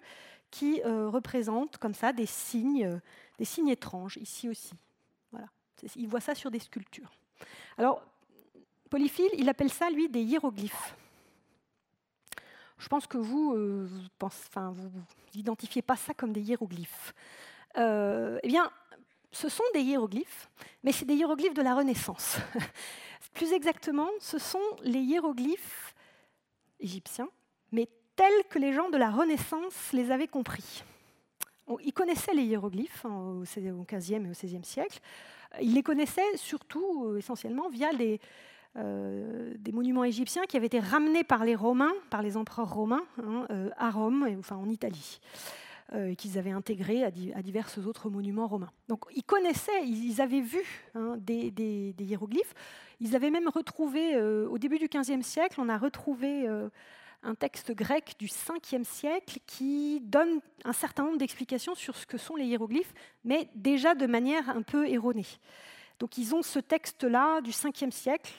qui représentent comme ça des signes, des signes étranges, ici aussi. Il voit ça sur des sculptures. Alors, Polyphile, il appelle ça, lui, des hiéroglyphes. Je pense que vous, euh, n'identifiez pas ça comme des hiéroglyphes. Euh, eh bien, ce sont des hiéroglyphes, mais c'est des hiéroglyphes de la Renaissance. Plus exactement, ce sont les hiéroglyphes égyptiens, mais tels que les gens de la Renaissance les avaient compris. Ils connaissaient les hiéroglyphes hein, au XVe et au XVIe siècle. Il les connaissait surtout, euh, essentiellement, via euh, des monuments égyptiens qui avaient été ramenés par les Romains, par les empereurs romains, hein, euh, à Rome, enfin en Italie, et qu'ils avaient intégrés à, divers autres monuments romains. Donc ils connaissaient, ils, avaient vu hein, des, hiéroglyphes. Ils avaient même retrouvé, au début du XVe siècle, on a retrouvé un texte grec du 5e siècle qui donne un certain nombre d'explications sur ce que sont les hiéroglyphes, mais déjà de manière un peu erronée. Donc ils ont ce texte-là du 5e siècle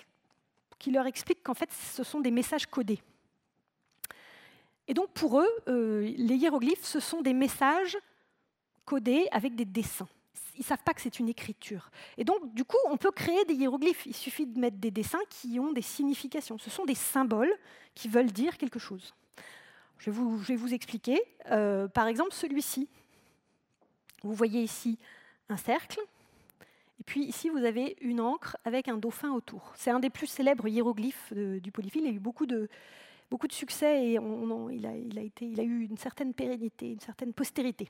qui leur explique qu'en fait ce sont des messages codés. Et donc pour eux, euh, les hiéroglyphes, ce sont des messages codés avec des dessins. Ils ne savent pas que c'est une écriture. Et donc, du coup, on peut créer des hiéroglyphes. Il suffit de mettre des dessins qui ont des significations. Ce sont des symboles qui veulent dire quelque chose. Je vais vous, expliquer. Euh, par exemple, celui-ci. Vous voyez ici un cercle. Et puis ici, vous avez une encre avec un dauphin autour. C'est un des plus célèbres hiéroglyphes du polyphile. Il a eu beaucoup de, succès et il, a, eu une certaine pérennité, une certaine postérité.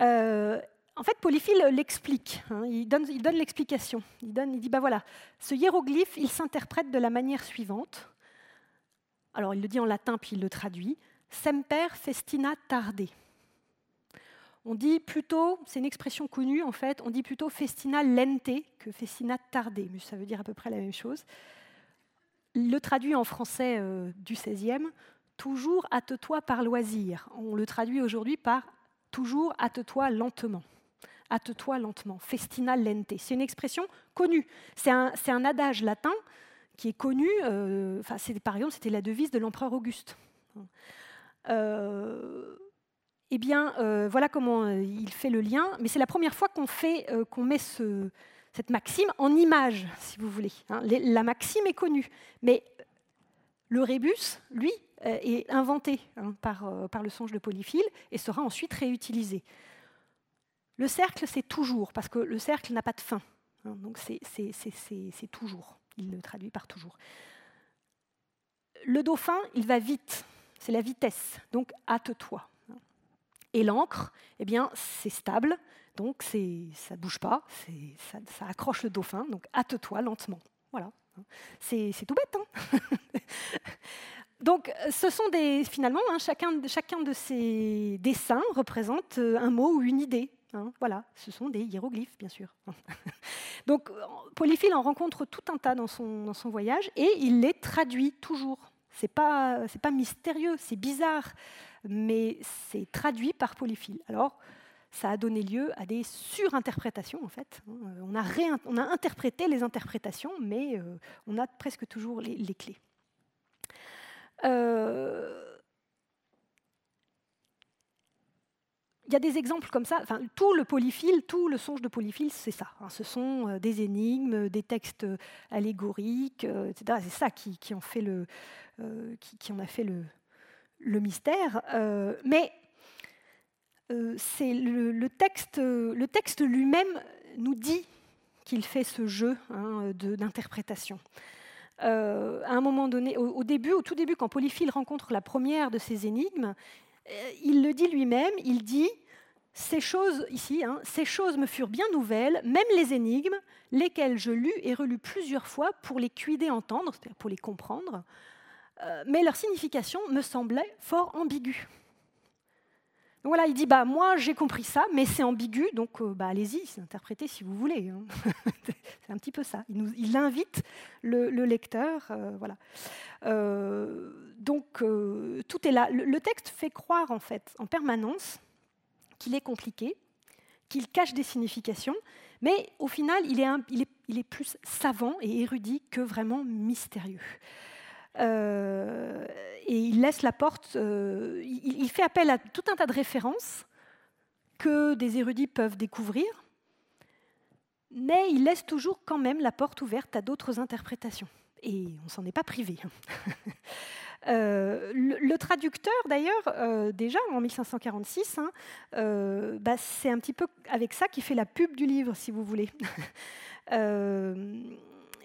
Euh, en fait, Polyphile l'explique, hein, il donne l'explication. Il, il dit, bah voilà, ce hiéroglyphe, il s'interprète de la manière suivante. Alors, il le dit en latin, puis il le traduit. Semper festina tarde. On dit plutôt, c'est une expression connue en fait, on dit plutôt festina lente que festina tarde, mais ça veut dire à peu près la même chose. Le traduit en français euh, du XVIe, toujours hâte-toi par loisir. On le traduit aujourd'hui par toujours hâte-toi lentement. Hâte-toi lentement. Festina lente. C'est une expression connue. C'est un, adage latin qui est connu. Euh, par exemple, c'était la devise de l'empereur Auguste. Euh, eh bien, euh, voilà comment il fait le lien. Mais c'est la première fois qu'on fait, qu'on met ce, cette maxime en image, si vous voulez. Hein. la maxime est connue, mais le rébus, lui, est inventé hein, par, par le songe de Polyphile et sera ensuite réutilisé. Le cercle, c'est toujours, parce que le cercle n'a pas de fin. Hein, donc c'est toujours. Il le traduit par toujours. Le dauphin, il va vite. C'est la vitesse. Donc hâte-toi. Et l'encre, eh bien, c'est stable. Donc ça ne bouge pas. Ça, accroche le dauphin. Donc hâte-toi lentement. Voilà. C'est tout bête. Hein Donc, ce sont des, finalement, hein, chacun, chacun, de ces dessins représente euh, un mot ou une idée. Hein, voilà, ce sont des hiéroglyphes, bien sûr. Donc, Polyphile en rencontre tout un tas dans son, voyage et il les traduit toujours. C'est pas, pas mystérieux, c'est bizarre, mais c'est traduit par Polyphile. Alors, ça a donné lieu à des surinterprétations, en fait. Hein. On a, on a interprété les interprétations, mais euh, on a presque toujours les, clés. Euh, il y a des exemples comme ça. Enfin, tout le polyphile, tout le songe de polyphile, c'est ça. Hein. Ce sont euh, des énigmes, des textes allégoriques, euh, etc. C'est ça qui, en a fait le, mystère. mais le, texte, lui-même nous dit qu'il fait ce jeu hein, d'interprétation. Euh, à un moment donné, au, tout début, quand Polyphile rencontre la première de ces énigmes, euh, il le dit lui-même, il dit ces choses ici, hein, ces choses me furent bien nouvelles, même les énigmes, lesquelles je lus et relus plusieurs fois pour les cuider entendre, c'est-à-dire pour les comprendre, euh, mais leur signification me semblait fort ambiguë voilà, il dit bah moi j'ai compris ça, mais c'est ambigu, donc euh, bah, allez-y, interprétez si vous voulez. Hein. c'est un petit peu ça. Il, invite le, lecteur, euh, voilà. Euh, donc tout est là. Le, texte fait croire en fait en permanence qu'il est compliqué, qu'il cache des significations, mais au final il est plus savant et érudit que vraiment mystérieux. Euh, et il laisse la porte, euh, il, fait appel à tout un tas de références que des érudits peuvent découvrir, mais il laisse toujours quand même la porte ouverte à d'autres interprétations. Et on s'en est pas privé. Euh, le, traducteur, d'ailleurs, déjà en 1546, hein, bah, c'est un petit peu avec ça qu'il fait la pub du livre, si vous voulez.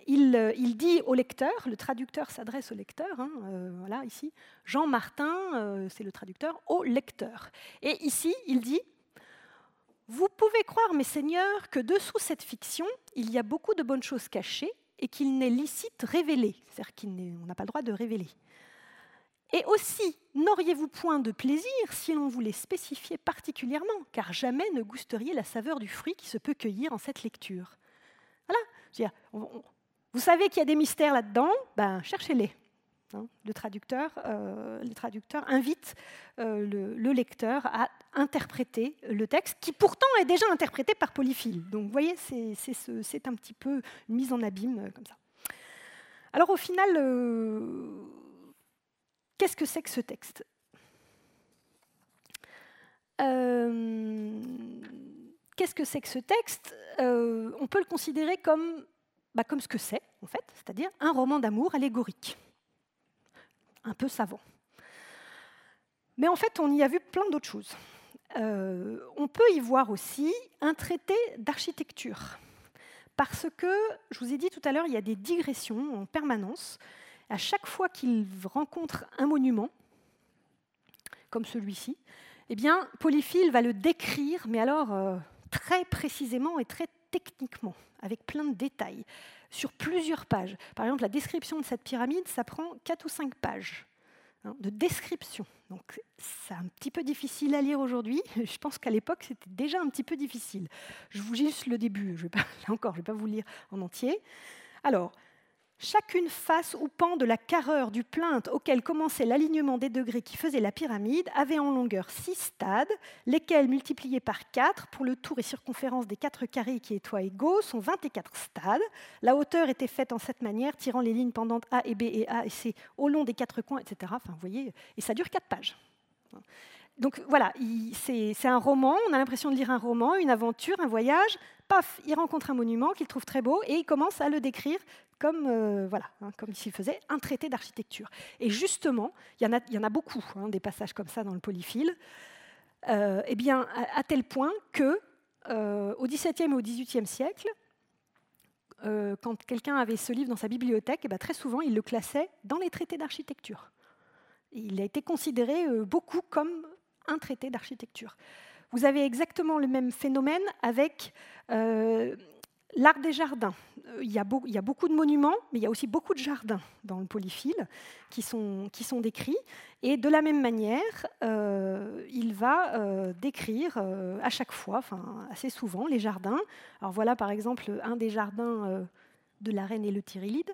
Euh, il, dit au lecteur, le traducteur s'adresse au lecteur, hein, euh, voilà ici, Jean Martin, euh, c'est le traducteur, au lecteur. Et ici, il dit Vous pouvez croire, mes seigneurs, que dessous cette fiction, il y a beaucoup de bonnes choses cachées et qu'il n'est licite révéler, c'est-à-dire qu'on n'a pas le droit de révéler. Et aussi, n'auriez-vous point de plaisir si l'on voulait spécifier particulièrement, car jamais ne gusteriez la saveur du fruit qui se peut cueillir en cette lecture? Voilà, vous savez qu'il y a des mystères là-dedans, ben, cherchez-les. Hein. le, traducteur, traducteur invite le, lecteur à interpréter le texte, qui pourtant est déjà interprété par Polyphile. Donc vous voyez, c'est un petit peu une mise en abîme comme ça. Alors au final, qu'est-ce que c'est que ce texte? Qu'est-ce que c'est que ce texte? On peut le considérer comme bah, comme ce que c'est, en fait, c'est-à-dire un roman d'amour allégorique, un peu savant. Mais en fait, on y a vu plein d'autres choses. Euh, on peut y voir aussi un traité d'architecture, parce que, je vous ai dit tout à l'heure, il y a des digressions en permanence. À chaque fois qu'il rencontre un monument, comme celui-ci, eh bien, Polyphile va le décrire, mais alors euh, très précisément et très techniquement, avec plein de détails, sur plusieurs pages. Par exemple, la description de cette pyramide, ça prend 4 ou 5 pages hein, de description. Donc c'est un petit peu difficile à lire aujourd'hui. Je pense qu'à l'époque, c'était déjà un petit peu difficile. Je vous juste le début, là encore, je ne vais pas vous lire en entier. Alors, Chacune face ou pan de la carreur du plinthe auquel commençait l'alignement des degrés qui faisait la pyramide avait en longueur six stades, lesquels multipliés par 4 pour le tour et circonférence des quatre carrés qui toit égaux sont 24 stades. La hauteur était faite en cette manière, tirant les lignes pendantes A et B et A et C au long des quatre coins, etc. Enfin, vous voyez, et ça dure quatre pages. Donc voilà, c'est un roman, on a l'impression de lire un roman, une aventure, un voyage. Paf, il rencontre un monument qu'il trouve très beau et il commence à le décrire comme, euh, hein, s'il faisait un traité d'architecture. Et justement, il y, en a, beaucoup, hein, des passages comme ça dans le polyphile, euh, eh bien, à, tel point que euh, au XVIIe et au XVIIIe siècle, quand quelqu'un avait ce livre dans sa bibliothèque, eh bien, très souvent, il le classait dans les traités d'architecture. Il a été considéré beaucoup comme un traité d'architecture. Vous avez exactement le même phénomène avec euh, l'art des jardins. Euh, il y, a beaucoup de monuments, mais il y a aussi beaucoup de jardins dans le polyphile qui sont, qui sont décrits. Et de la même manière, euh, il va décrire à chaque fois, enfin assez souvent, les jardins. Alors voilà par exemple un des jardins de la reine et le Tyrillide.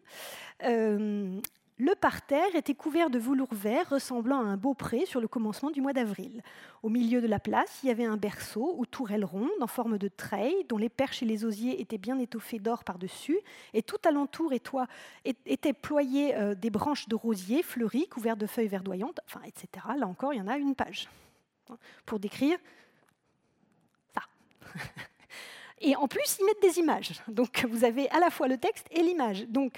Le parterre était couvert de velours vert ressemblant à un beau pré sur le commencement du mois d'avril. Au milieu de la place, il y avait un berceau ou tourelle ronde en forme de treille dont les perches et les osiers étaient bien étoffés d'or par-dessus et tout alentour et toit étaient ployés euh, des branches de rosier fleuries couvertes de feuilles verdoyantes, enfin, etc. Là encore, il y en a une page pour décrire ça. Et en plus, ils mettent des images. Donc vous avez à la fois le texte et l'image. Donc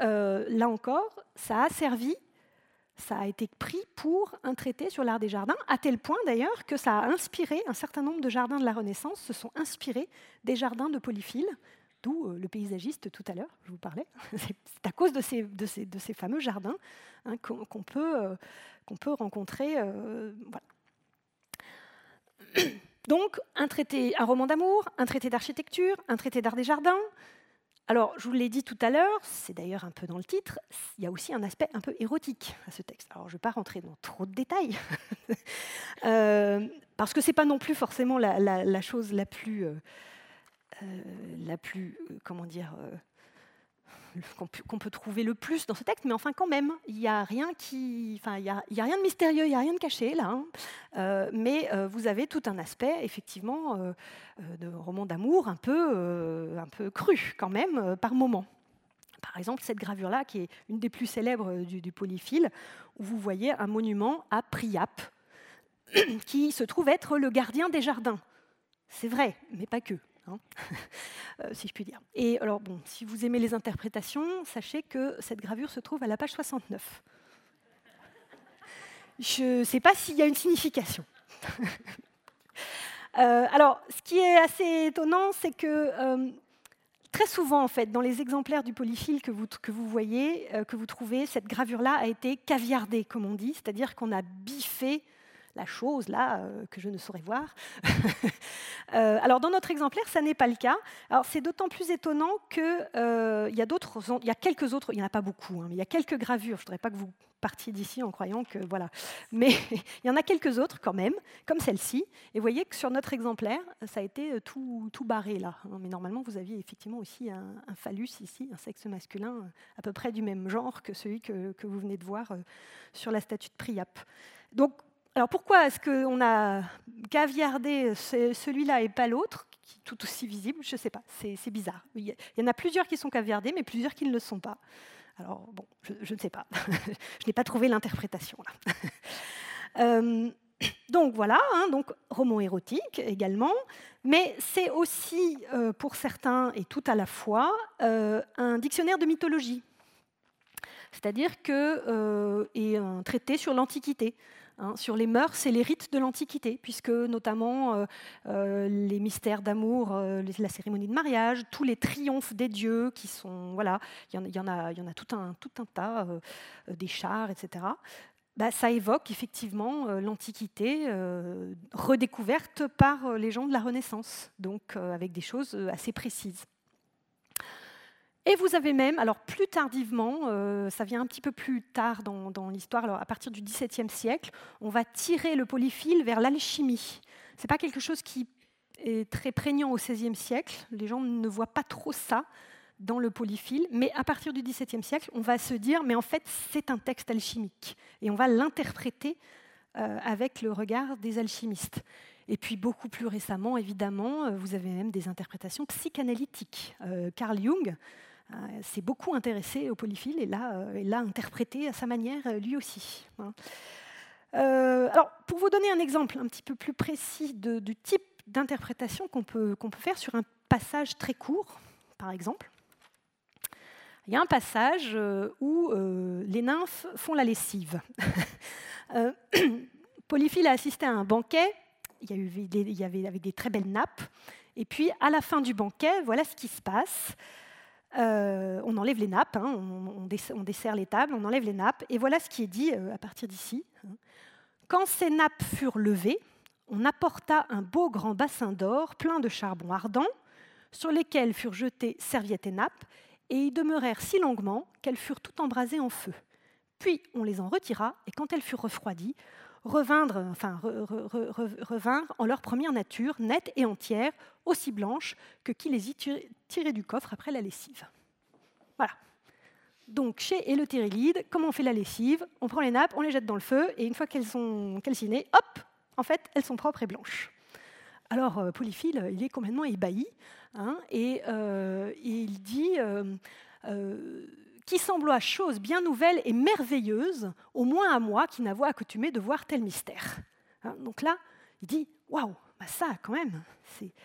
euh, là encore, ça a servi, ça a été pris pour un traité sur l'art des jardins, à tel point d'ailleurs que ça a inspiré un certain nombre de jardins de la Renaissance, se sont inspirés des jardins de Polyphile, d'où euh, le paysagiste tout à l'heure, je vous parlais. C'est à cause de ces, fameux jardins hein, qu'on peut, euh, qu'on peut rencontrer. voilà. Donc, un, traité, un roman d'amour, un traité d'architecture, un traité d'art des jardins. Alors, je vous l'ai dit tout à l'heure, c'est d'ailleurs un peu dans le titre, il y a aussi un aspect un peu érotique à ce texte. Alors, je ne vais pas rentrer dans trop de détails, euh, parce que ce n'est pas non plus forcément la, chose la plus, euh, euh, la plus comment dire, qu'on peut trouver le plus dans ce texte, mais enfin quand même, il n'y a rien enfin y a, rien de mystérieux, il n'y a rien de caché là, hein. euh, mais euh, vous avez tout un aspect effectivement euh, de roman d'amour un peu, un peu cru quand même par moment. Par exemple, cette gravure-là, qui est une des plus célèbres du, du polyphile, où vous voyez un monument à Priap, qui se trouve être le gardien des jardins. C'est vrai, mais pas que. Hein, euh, si je puis dire. Et alors, bon, si vous aimez les interprétations, sachez que cette gravure se trouve à la page 69. Je ne sais pas s'il y a une signification. Euh, alors, ce qui est assez étonnant, c'est que euh, très souvent, en fait, dans les exemplaires du polyphile que vous, que vous voyez, que vous trouvez, cette gravure-là a été caviardée, comme on dit, c'est-à-dire qu'on a biffé la chose là que je ne saurais voir. alors dans notre exemplaire, ça n'est pas le cas. Alors c'est d'autant plus étonnant qu'il y a d'autres, il y a quelques autres, il n'y en a pas beaucoup, hein, mais il y a quelques gravures. Je ne voudrais pas que vous partiez d'ici en croyant que voilà. Mais il y en a quelques autres quand même, comme celle-ci. Et vous voyez que sur notre exemplaire, ça a été tout, barré là. Hein. Mais normalement, vous aviez effectivement aussi un, phallus ici, un sexe masculin à peu près du même genre que celui que, que vous venez de voir sur la statue de Priap. Donc alors pourquoi est-ce qu'on a caviardé celui-là et pas l'autre, qui est tout aussi visible? Je ne sais pas, c'est bizarre. Il y en a plusieurs qui sont caviardés, mais plusieurs qui ne le sont pas. Alors bon, je, ne sais pas. je n'ai pas trouvé l'interprétation là. Euh, donc voilà, hein, donc roman érotique également, mais c'est aussi euh, pour certains et tout à la fois euh, un dictionnaire de mythologie, c'est-à-dire que et un traité sur l'Antiquité. Hein, sur les mœurs et les rites de l'Antiquité, puisque notamment euh, euh, les mystères d'amour, euh, la cérémonie de mariage, tous les triomphes des dieux, qui sont, voilà, il y, en a, tout un, tout un tas, des chars, etc. Bah, ça évoque effectivement l'Antiquité redécouverte par les gens de la Renaissance, donc avec des choses assez précises. Et vous avez même, alors plus tardivement, euh, ça vient un petit peu plus tard dans, l'histoire, à partir du XVIIe siècle, on va tirer le polyphile vers l'alchimie. Ce n'est pas quelque chose qui est très prégnant au XVIe siècle, les gens ne voient pas trop ça dans le polyphile, mais à partir du XVIIe siècle, on va se dire, mais en fait, c'est un texte alchimique, et on va l'interpréter euh, avec le regard des alchimistes. Et puis beaucoup plus récemment, évidemment, euh, vous avez même des interprétations psychanalytiques. Carl Jung s'est beaucoup intéressé au polyphile et l'a, euh, interprété à sa manière euh, lui aussi. Hein. alors, pour vous donner un exemple un petit peu plus précis du type d'interprétation qu'on peut, faire sur un passage très court, par exemple, il y a un passage où les nymphes font la lessive. Polyphile a assisté à un banquet, il y, avait des très belles nappes, et puis à la fin du banquet, voilà ce qui se passe. Euh, on enlève les nappes, hein, on, dessert les tables, on enlève les nappes, et voilà ce qui est dit euh, à partir d'ici. Hein. Quand ces nappes furent levées, on apporta un beau grand bassin d'or plein de charbon ardent, sur lesquels furent jetées serviettes et nappes, et y demeurèrent si longuement qu'elles furent toutes embrasées en feu. Puis on les en retira, et quand elles furent refroidies, revinrent, en leur première nature, nette et entière, aussi blanche que qui les y tirait du coffre après la lessive. Voilà. Donc, chez Eleuthérylide, comment on fait la lessive? On prend les nappes, on les jette dans le feu, et une fois qu'elles sont calcinées, hop, en fait, elles sont propres et blanches. Alors, euh, Polyphile, il est complètement ébahi, hein, et, euh, il dit euh, qui à chose bien nouvelle et merveilleuse, au moins à moi qui n'avoue accoutumé de voir tel mystère. Hein, donc là, il dit waouh, bah ça quand même,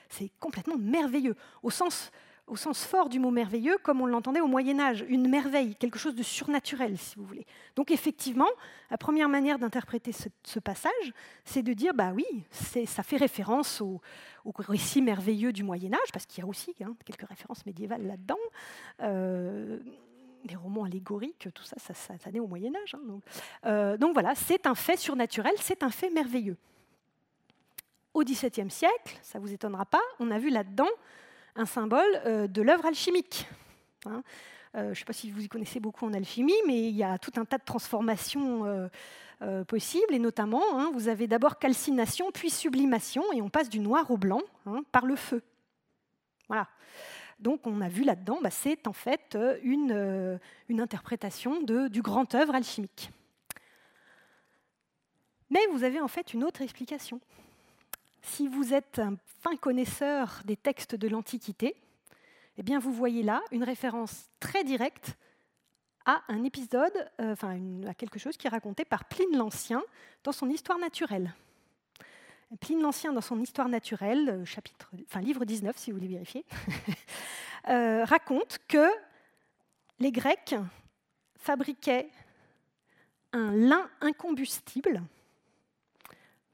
c'est complètement merveilleux, au sens, fort du mot merveilleux, comme on l'entendait au Moyen Âge, une merveille, quelque chose de surnaturel, si vous voulez. Donc effectivement, la première manière d'interpréter ce, passage, c'est de dire bah oui, ça fait référence au, récit merveilleux du Moyen Âge, parce qu'il y a aussi hein, quelques références médiévales là-dedans. Euh, des romans allégoriques, tout ça, ça, ça, naît au Moyen Âge. Hein, euh, donc. voilà, c'est un fait surnaturel, c'est un fait merveilleux. Au XVIIe siècle, ça ne vous étonnera pas, on a vu là-dedans un symbole euh, de l'œuvre alchimique. Hein. Euh, je ne sais pas si vous y connaissez beaucoup en alchimie, mais il y a tout un tas de transformations possibles, et notamment, hein, vous avez d'abord calcination, puis sublimation, et on passe du noir au blanc par le feu. Voilà. Donc on a vu là-dedans, bah, c'est en fait euh, euh, une, interprétation du grand œuvre alchimique. Mais vous avez en fait une autre explication. Si vous êtes un fin connaisseur des textes de l'Antiquité, eh bien vous voyez là une référence très directe à un épisode, euh, enfin à quelque chose qui est raconté par Pline l'Ancien dans son Histoire naturelle. Pline l'Ancien, dans son Histoire naturelle, euh, chapitre, enfin, livre 19, si vous voulez vérifier, euh, raconte que les Grecs fabriquaient un lin incombustible,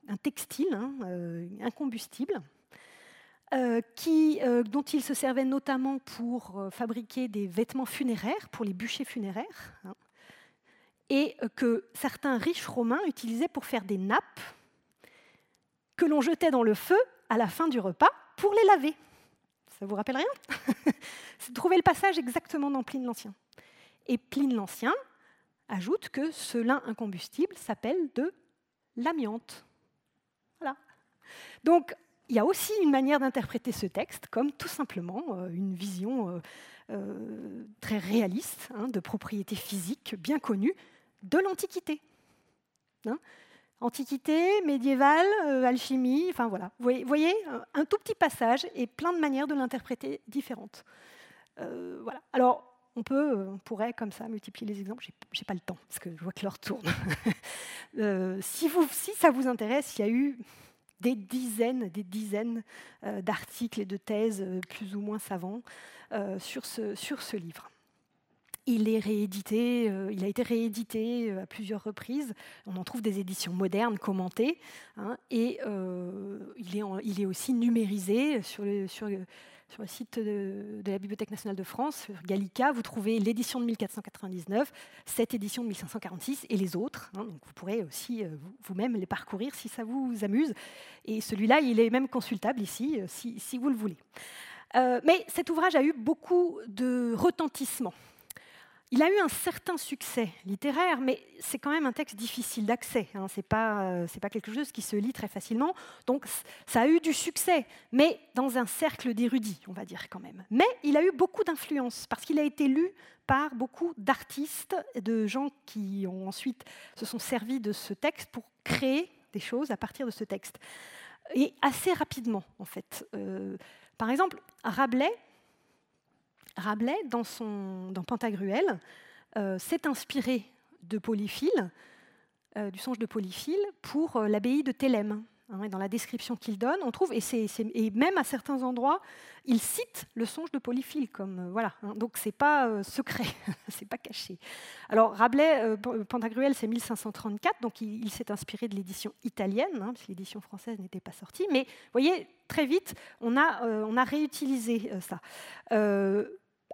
un textile hein, euh, incombustible, dont ils se servaient notamment pour fabriquer des vêtements funéraires, pour les bûchers funéraires, hein, et que certains riches romains utilisaient pour faire des nappes que l'on jetait dans le feu à la fin du repas pour les laver. Ça vous rappelle rien Trouvez le passage exactement dans Pline l'Ancien. Et Pline l'Ancien ajoute que ce lin incombustible s'appelle de l'amiante. Voilà. Donc, il y a aussi une manière d'interpréter ce texte comme tout simplement euh, une vision euh, euh, très réaliste hein, de propriétés physiques bien connues de l'Antiquité. Antiquité, médiévale, alchimie, enfin voilà. Vous voyez, un tout petit passage et plein de manières de l'interpréter différentes. voilà. Alors, on, peut, on pourrait comme ça multiplier les exemples. J'ai pas le temps parce que je vois que l'heure tourne. si, ça vous intéresse, il y a eu des dizaines, des dizaines euh, d'articles et de thèses euh, plus ou moins savants euh, sur ce livre. Réédité, il a été réédité à plusieurs reprises. On en trouve des éditions modernes commentées, hein, et il, est il, est aussi numérisé sur le, site de, la Bibliothèque nationale de France, sur Gallica, vous trouvez l'édition de 1499, cette édition de 1546 et les autres. Hein. vous pourrez aussi euh, vous-même les parcourir si ça vous amuse. Et celui-là, il est même consultable ici, euh, si, vous le voulez. Euh, mais cet ouvrage a eu beaucoup de retentissement. Il a eu un certain succès littéraire, mais c'est quand même un texte difficile d'accès. Hein. Ce n'est pas, euh, pas, quelque chose qui se lit très facilement. Donc ça a eu du succès, mais dans un cercle d'érudits, on va dire quand même. Mais il a eu beaucoup d'influence, parce qu'il a été lu par beaucoup d'artistes, de gens qui ont ensuite se sont servis de ce texte pour créer des choses à partir de ce texte. Et assez rapidement, en fait. Euh, par exemple, Rabelais, Rabelais, dans, son, dans Pantagruel, euh, s'est inspiré de Polyphile, euh, du songe de Polyphile, pour euh, l'abbaye de Thélème. Hein, dans la description qu'il donne, on trouve, et, et, même à certains endroits, il cite le songe de Polyphile, comme voilà. Hein, donc c'est pas secret, c'est pas caché. Alors Rabelais, Pantagruel, c'est 1534, donc il, s'est inspiré de l'édition italienne, hein, parce que l'édition française n'était pas sortie. Mais vous voyez, très vite, on a, on a réutilisé ça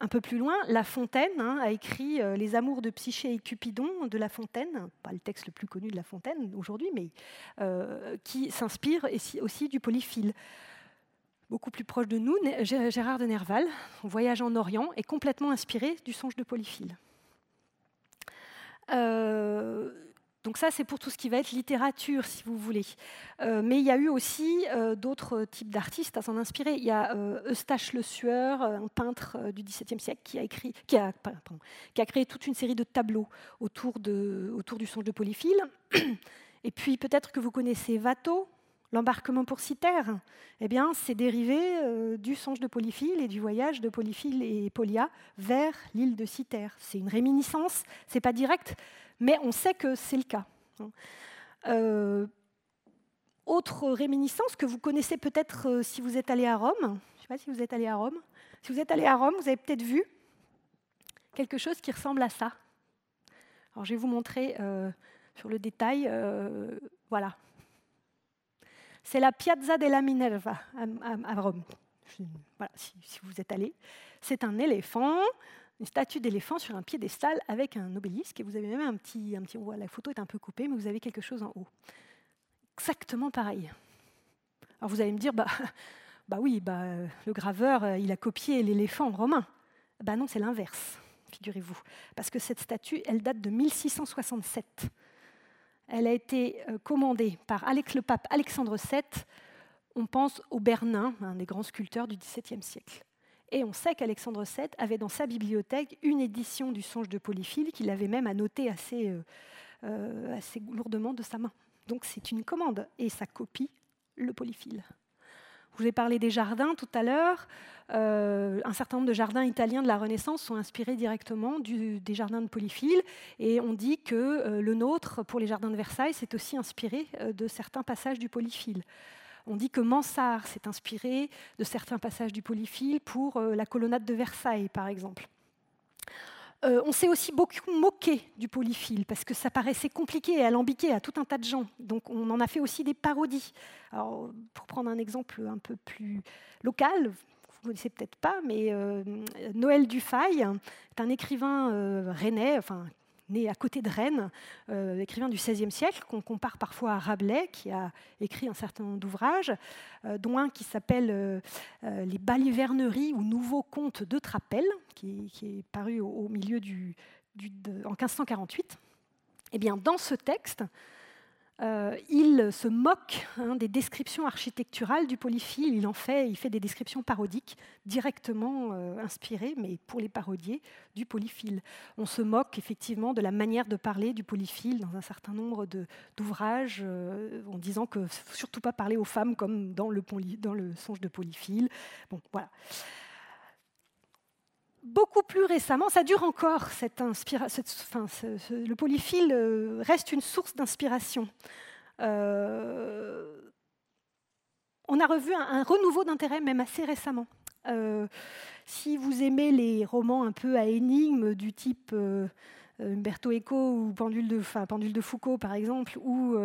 un peu plus loin, La Fontaine hein, a écrit euh, Les amours de Psyché et Cupidon de La Fontaine, pas le texte le plus connu de La Fontaine aujourd'hui, mais euh, qui s'inspire aussi du polyphile. Beaucoup plus proche de nous, Gérard de Nerval, Voyage en Orient, est complètement inspiré du songe de polyphile. Euh, donc ça, c'est pour tout ce qui va être littérature, si vous voulez. Euh, mais il y a eu aussi euh, d'autres types d'artistes à s'en inspirer. Il y a euh, Eustache Le Sueur, un peintre du XVIIe siècle, qui a, écrit, qui, a, a créé toute une série de tableaux autour, autour du songe de Polyphile. Et puis peut-être que vous connaissez Watteau, l'embarquement pour Cythère. Eh bien, c'est dérivé du songe de Polyphile et du voyage de Polyphile et Polia vers l'île de Cythère. C'est une réminiscence, c'est pas direct, mais on sait que c'est le cas. Euh, autre réminiscence que vous connaissez peut-être euh, si vous êtes allé à Rome. Je sais pas si vous êtes allé à Rome. Si vous êtes allé à Rome, vous avez peut-être vu quelque chose qui ressemble à ça. Alors, je vais vous montrer euh, sur le détail. voilà. C'est la Piazza della Minerva à, Rome. voilà, si, vous êtes allé. C'est un éléphant une statue d'éléphant sur un piédestal avec un obélisque. Et vous avez même un petit, un petit. La photo est un peu coupée, mais vous avez quelque chose en haut. Exactement pareil. Alors vous allez me dire, bah, bah oui, bah, le graveur, euh, il a copié l'éléphant romain. Bah non, c'est l'inverse, figurez-vous. Parce que cette statue, elle date de 1667. Elle a été euh, commandée par le pape Alexandre VII. On pense au Bernin, un des grands sculpteurs du XVIIe siècle. Et on sait qu'Alexandre VII avait dans sa bibliothèque une édition du songe de Polyphile qu'il avait même annoté assez, euh, euh, assez lourdement de sa main. Donc c'est une commande et ça copie le Polyphile. Je vous ai parlé des jardins tout à l'heure. Euh, un certain nombre de jardins italiens de la Renaissance sont inspirés directement des jardins de Polyphile. Et on dit que le nôtre, pour les jardins de Versailles, s'est aussi inspiré de certains passages du Polyphile. On dit que Mansart s'est inspiré de certains passages du polyphile pour euh, la colonnade de Versailles, par exemple. Euh, on s'est aussi beaucoup moqué du polyphile parce que ça paraissait compliqué et alambiqué à tout un tas de gens. Donc on en a fait aussi des parodies. Pour prendre un exemple un peu plus local, vous ne connaissez peut-être pas, mais euh, Noël Dufay est un écrivain rennais, enfin né à côté de Rennes, écrivain du XVIe siècle, qu'on compare parfois à Rabelais, qui a écrit un certain nombre d'ouvrages, dont un qui s'appelle Les baliverneries ou Nouveaux contes de Trapel, qui, est paru au, milieu du, en 1548. Eh bien, dans ce texte, euh, il se moque hein, des descriptions architecturales du polyphile. Il en fait, il fait des descriptions parodiques directement euh, inspirées, mais pour les parodier, du polyphile. On se moque effectivement de la manière de parler du polyphile dans un certain nombre d'ouvrages, euh, en disant que surtout pas parler aux femmes comme dans le, dans le songe de polyphile. Bon, voilà beaucoup plus récemment, ça dure encore, le polyphile euh, reste une source d'inspiration. Euh, on a revu un, renouveau d'intérêt même assez récemment. Euh, si vous aimez les romans un peu à énigmes du type Umberto Eco ou Pendule de, Foucault par exemple, ou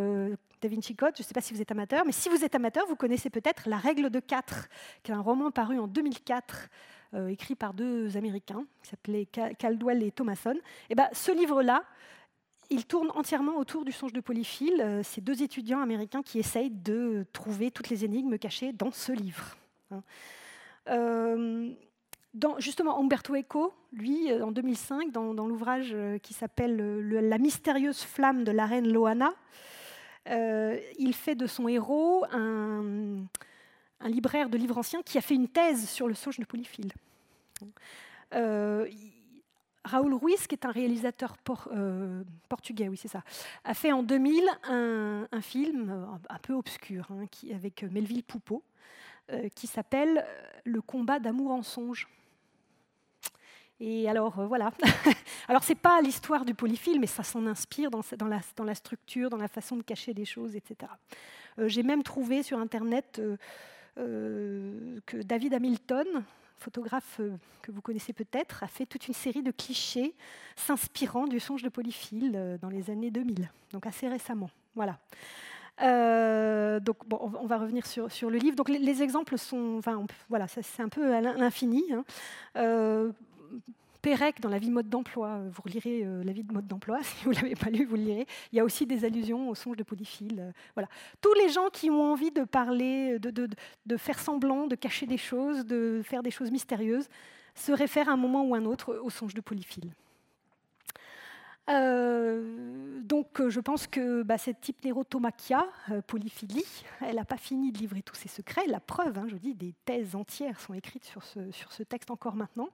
Da Vinci je ne sais pas si vous êtes amateur, mais si vous êtes amateur, vous connaissez peut-être La règle de 4, qui est un roman paru en 2004 euh, écrit par deux Américains, qui s'appelaient Caldwell et Thomason. Et eh ben, ce livre-là, il tourne entièrement autour du songe de Polyphile. Euh, c'est deux étudiants américains qui essayent de trouver toutes les énigmes cachées dans ce livre. Hein. Euh, justement, Umberto Eco, lui, en 2005, dans, l'ouvrage qui s'appelle La mystérieuse flamme de la reine Loana, il fait de son héros un, un libraire de livres anciens qui a fait une thèse sur le songe de Polyphile. Euh, Raoul Ruiz, qui est un réalisateur euh, portugais, oui c'est ça, a fait en 2000 un, film euh, un peu obscur hein, avec Melville Poupeau, qui s'appelle Le combat d'amour en songe. Et alors voilà. alors c'est pas l'histoire du polyphile, mais ça s'en inspire dans, la, structure, dans la façon de cacher des choses, etc. J'ai même trouvé sur internet que David Hamilton, photographe euh, que vous connaissez peut-être, a fait toute une série de clichés s'inspirant du songe de Polyphile euh, dans les années 2000, donc assez récemment. Voilà. donc, bon, on va revenir sur, sur le livre. Donc, les, exemples sont, voilà, c'est un peu à l'infini. Hein. Pérec dans la vie mode d'emploi, euh, vous relirez euh, la vie de mode d'emploi, si vous ne l'avez pas lu, vous le lirez. Il y a aussi des allusions au songe de Polyphile. Euh, voilà. Tous les gens qui ont envie de parler, de, faire semblant, de cacher des choses, de faire des choses mystérieuses, se réfèrent à un moment ou un autre au songe de Polyphile. donc je pense que bah, cette type nérotomachia, polyphilie, elle n'a pas fini de livrer tous ses secrets. La preuve, hein, je dis, des thèses entières sont écrites sur ce, sur ce texte encore maintenant.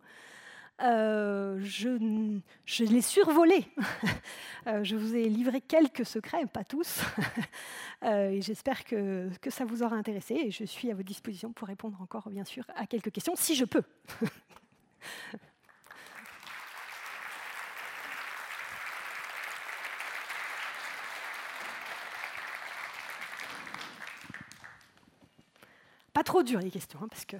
Euh, je, l'ai survolé. Euh, je vous ai livré quelques secrets, pas tous. Euh, j'espère que, que, ça vous aura intéressé. Et je suis à votre disposition pour répondre encore, bien sûr, à quelques questions, si je peux. Pas trop dur les questions, hein, parce que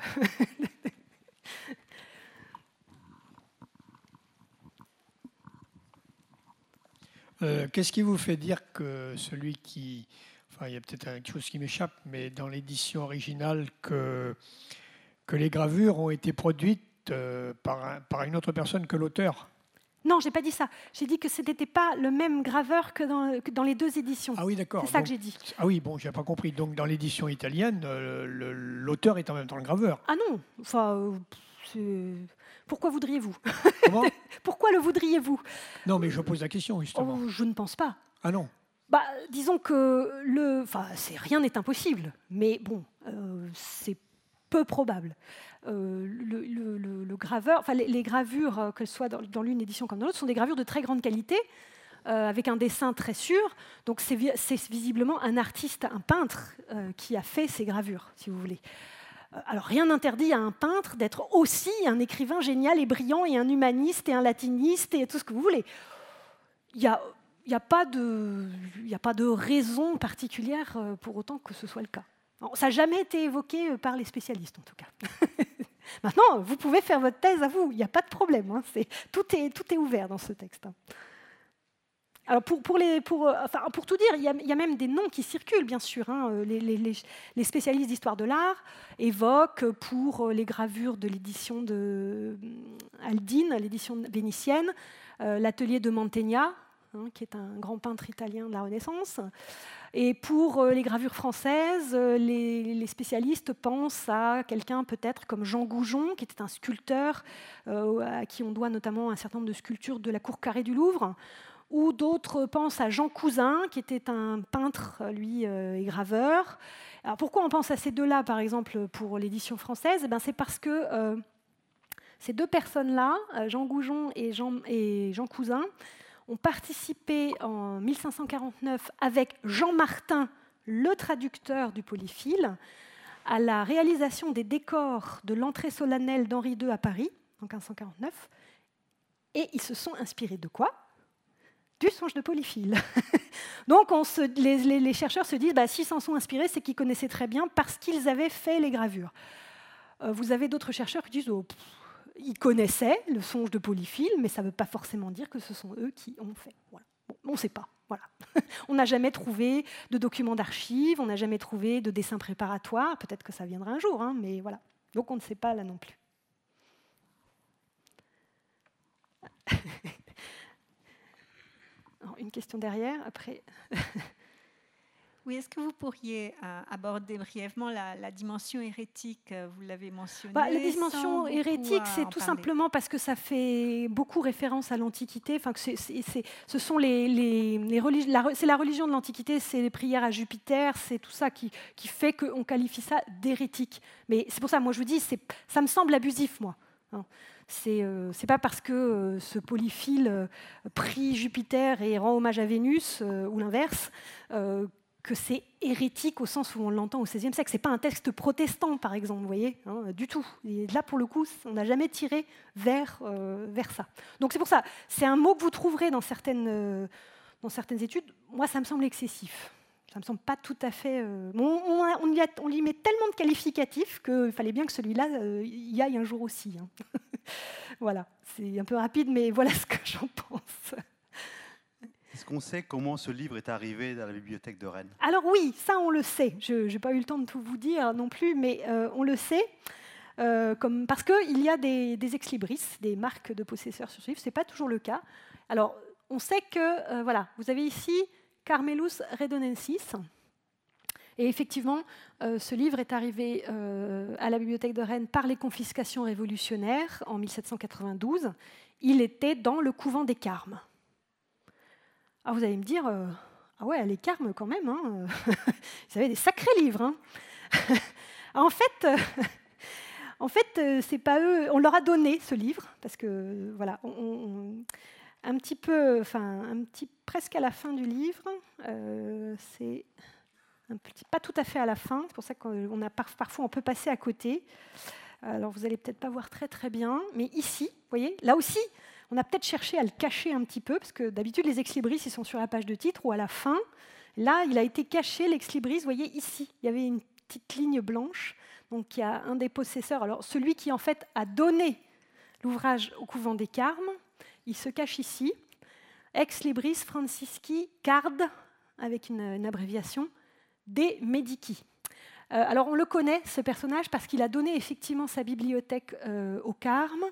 Euh, qu'est-ce qui vous fait dire que celui qui. Enfin, il y a peut-être quelque chose qui m'échappe, mais dans l'édition originale, que, que les gravures ont été produites euh, par, par une autre personne que l'auteur? Non, j'ai pas dit ça. J'ai dit que ce n'était pas le même graveur que dans, dans, les deux éditions. Ah oui, d'accord. C'est ça que j'ai dit. Ah oui, bon, j'ai pas compris. Donc dans l'édition italienne, euh, l'auteur est en même temps le graveur. Ah non, enfin, pourquoi voudriez-vous Pourquoi le voudriez-vous Non, mais je pose la question, justement. Oh, je ne pense pas. Ah non bah, disons que le, enfin, rien n'est impossible, mais bon, euh, c'est peu probable. Euh, le, graveur, enfin, les, gravures, euh, qu'elles soient dans, l'une édition comme dans l'autre, sont des gravures de très grande qualité, avec un dessin très sûr. Donc c'est visiblement un artiste, un peintre, qui a fait ces gravures, si vous voulez. Euh, alors rien n'interdit à un peintre d'être aussi un écrivain génial et brillant et un humaniste et un latiniste et tout ce que vous voulez. Il n'y a, a, pas de, a pas de raison particulière euh, pour autant que ce soit le cas. ça n'a jamais été évoqué euh, par les spécialistes en tout cas. Maintenant, vous pouvez faire votre thèse à vous, il n'y a pas de problème. Hein. tout, est, tout est ouvert dans ce texte. Alors pour, pour, euh, pour, tout dire, il y, a, même des noms qui circulent, bien sûr. Hein. Euh, les, spécialistes d'histoire de l'art évoquent pour euh, les gravures de l'édition de Aldine, l'édition vénitienne, l'atelier de Mantegna, hein, qui est un grand peintre italien de la Renaissance. Et pour les gravures françaises, les, spécialistes pensent à quelqu'un peut-être comme Jean Goujon, qui était un sculpteur à qui on doit notamment un certain nombre de sculptures de la cour carrée du Louvre, ou d'autres pensent à Jean Cousin, qui était un peintre, lui, euh, et graveur. Alors pourquoi on pense à ces deux-là, par exemple, pour l'édition française? Eh ben, C'est parce que euh, ces deux personnes-là, euh, Jean Goujon et Jean Cousin, ont participé en 1549 avec Jean Martin, le traducteur du polyphile, à la réalisation des décors de l'entrée solennelle d'Henri II à Paris en 1549. Et ils se sont inspirés de quoi? Du songe de Polyphile. Donc les, chercheurs se disent, bah, s'ils s'en sont inspirés, c'est qu'ils connaissaient très bien parce qu'ils avaient fait les gravures. Euh, vous avez d'autres chercheurs qui disent, oh, ils connaissaient le songe de Polyphile, mais ça ne veut pas forcément dire que ce sont eux qui ont fait. on ne sait pas. On n'a jamais trouvé de documents d'archives, on n'a jamais trouvé de dessins préparatoires. Peut-être que ça viendra un jour, hein, mais voilà. Donc on ne sait pas là non plus. une question derrière, après. Oui, est-ce que vous pourriez euh, aborder brièvement la, dimension hérétique euh, Vous l'avez mentionné. Bah, la dimension hérétique, c'est tout simplement parce que ça fait beaucoup référence à l'Antiquité. Enfin, que ce sont les, les, c'est la religion de l'Antiquité, c'est les prières à Jupiter, c'est tout ça qui, qui fait qu'on qualifie ça d'hérétique. Mais c'est pour ça, moi, je vous dis, ça me semble abusif, moi. Hein. C'est euh, pas parce que euh, ce polyphile euh, prie Jupiter et rend hommage à Vénus, ou l'inverse, que c'est hérétique au sens où on l'entend au XVIe siècle. C'est pas un texte protestant, par exemple, vous voyez, hein, du tout. Et là, pour le coup, on n'a jamais tiré vers, vers ça. Donc c'est pour ça, c'est un mot que vous trouverez dans certaines, dans certaines études. Moi, ça me semble excessif. Ça me semble pas tout à fait. on, on, y on, y met tellement de qualificatifs qu'il fallait bien que celui-là y aille un jour aussi. Hein. voilà, c'est un peu rapide, mais voilà ce que j'en pense. Est-ce qu'on sait comment ce livre est arrivé dans la bibliothèque de Rennes? Alors oui, ça on le sait. Je n'ai pas eu le temps de tout vous dire non plus, mais euh, on le sait. Euh, comme, parce qu'il y a des, des ex-libris, des marques de possesseurs sur ce livre. Ce n'est pas toujours le cas. Alors, on sait que, euh, voilà, vous avez ici Carmelus redonensis, et effectivement, euh, ce livre est arrivé euh, à la bibliothèque de Rennes par les confiscations révolutionnaires en 1792. Il était dans le couvent des Carmes. Alors vous allez me dire, euh, ah ouais, les Carmes quand même, hein, avaient des sacrés livres. Hein. en fait, en fait, c'est pas eux. On leur a donné ce livre parce que voilà, un petit peu, enfin, un petit presque à la fin du livre, c'est pas tout à fait à la fin, c'est pour ça qu'on a parfois on peut passer à côté. Alors vous allez peut-être pas voir très très bien, mais ici, vous voyez, là aussi, on a peut-être cherché à le cacher un petit peu, parce que d'habitude les ex-libris ils sont sur la page de titre ou à la fin. Là, il a été caché l'ex-libris, vous voyez ici, il y avait une petite ligne blanche. Donc il y a un des possesseurs, alors celui qui en fait a donné l'ouvrage au couvent des Carmes, il se cache ici. Ex-libris Francisci Card, avec une abréviation, des Medici. Euh, alors on le connaît, ce personnage, parce qu'il a donné effectivement sa bibliothèque euh, au Carme,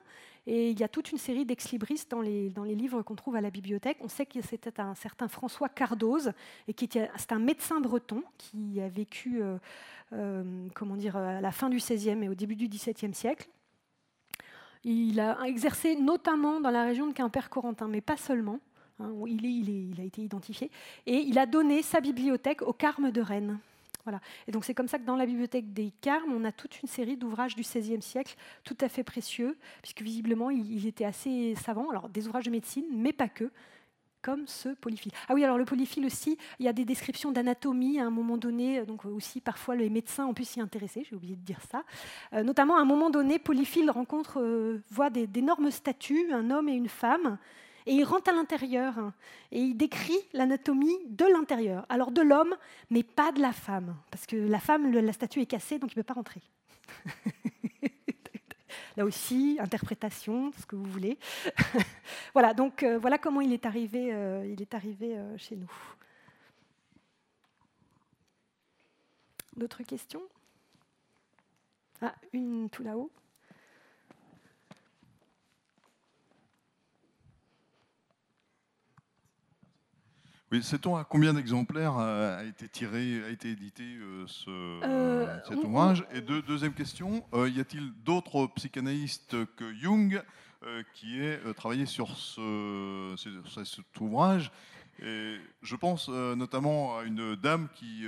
et il y a toute une série d'ex-libris dans les, dans les livres qu'on trouve à la bibliothèque. On sait que c'était un certain François Cardoz, et c'est un médecin breton qui a vécu euh, comment dire, à la fin du XVIe et au début du XVIIe siècle. Il a exercé notamment dans la région de Quimper-Corentin, mais pas seulement. Hein, il, a été identifié, et il a donné sa bibliothèque au Carme de Rennes. Voilà. Et donc c'est comme ça que dans la bibliothèque des Carmes, on a toute une série d'ouvrages du XVIe siècle tout à fait précieux, puisque visiblement il, était assez savant. Alors des ouvrages de médecine, mais pas que, comme ce polyphile. Ah oui, alors le polyphile aussi, il y a des descriptions d'anatomie à un moment donné, donc aussi parfois les médecins ont pu s'y intéresser, j'ai oublié de dire ça. Euh, notamment à un moment donné, polyphile rencontre, euh, voit d'énormes statues, un homme et une femme, et il rentre à l'intérieur hein, et il décrit l'anatomie de l'intérieur. Alors de l'homme, mais pas de la femme, parce que la femme, la statue est cassée, donc il ne peut pas rentrer. Là aussi, interprétation, ce que vous voulez. voilà, donc euh, voilà comment il est arrivé, euh, il est arrivé euh, chez nous. D'autres questions? Ah, une tout là-haut. Oui, sait-on à combien d'exemplaires a été tiré, a été édité ce, cet ouvrage Et deuxième question, y a-t-il d'autres psychanalystes que Jung qui aient travaillé sur, ce, sur cet ouvrage? Et je pense notamment à une dame qui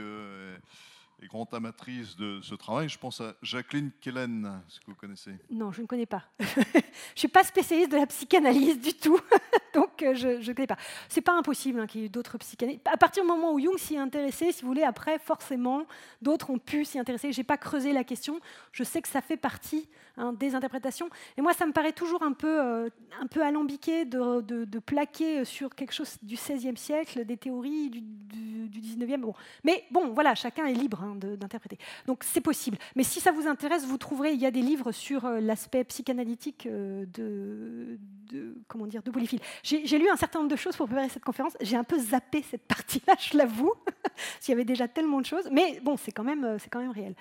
et grande amatrice de ce travail. Je pense à Jacqueline Kellen, ce que vous connaissez? Non, je ne connais pas. je ne suis pas spécialiste de la psychanalyse du tout, donc euh, je ne connais pas. C'est pas impossible hein, qu'il y ait d'autres psychanalystes. À partir du moment où Jung s'y est intéressé, si vous voulez, après, forcément, d'autres ont pu s'y intéresser. Je n'ai pas creusé la question. Je sais que ça fait partie hein, des interprétations. Et moi, ça me paraît toujours un peu, euh, un peu alambiqué de, de, plaquer sur quelque chose du XVIe siècle, des théories du, du, XIXe. Mais bon, voilà, chacun est libre. Hein. D'interpréter. Donc c'est possible. Mais si ça vous intéresse, vous trouverez, il y a des livres sur euh, l'aspect psychanalytique euh, de, de, comment dire, de Polyphile. J'ai lu un certain nombre de choses pour préparer cette conférence. J'ai un peu zappé cette partie-là, je l'avoue, s'il y avait déjà tellement de choses. Mais bon, c'est quand, même, euh, quand même réel.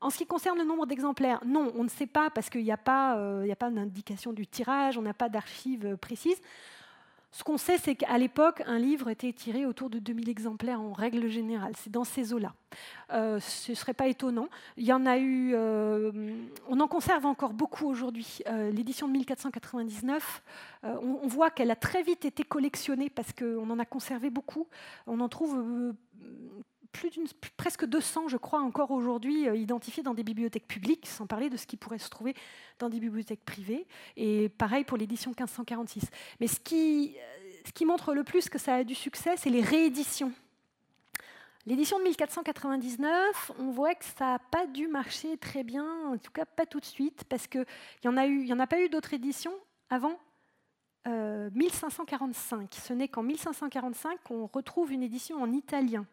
En ce qui concerne le nombre d'exemplaires, non, on ne sait pas parce qu'il n'y a pas, a pas d'indication du tirage, on n'a pas d'archives précises. Ce qu'on sait, c'est qu'à l'époque, un livre était tiré autour de 2000 exemplaires en règle générale. C'est dans ces eaux-là. Euh, ce ne serait pas étonnant. Il y en a eu. Euh, on en conserve encore beaucoup aujourd'hui. Euh, l'édition de 1499, on, voit qu'elle a très vite été collectionnée parce qu'on en a conservé beaucoup. On en trouve plus d'une, presque 200, je crois, encore aujourd'hui identifiés dans des bibliothèques publiques, sans parler de ce qui pourrait se trouver dans des bibliothèques privées. Et pareil pour l'édition 1546. Mais ce qui, ce qui montre le plus que ça a du succès, c'est les rééditions. L'édition de 1499, on voit que ça n'a pas dû marcher très bien, en tout cas pas tout de suite, parce qu'il n'y en a pas eu d'autres éditions avant 1545. Euh, ce n'est qu'en 1545 qu'on retrouve une édition en italien.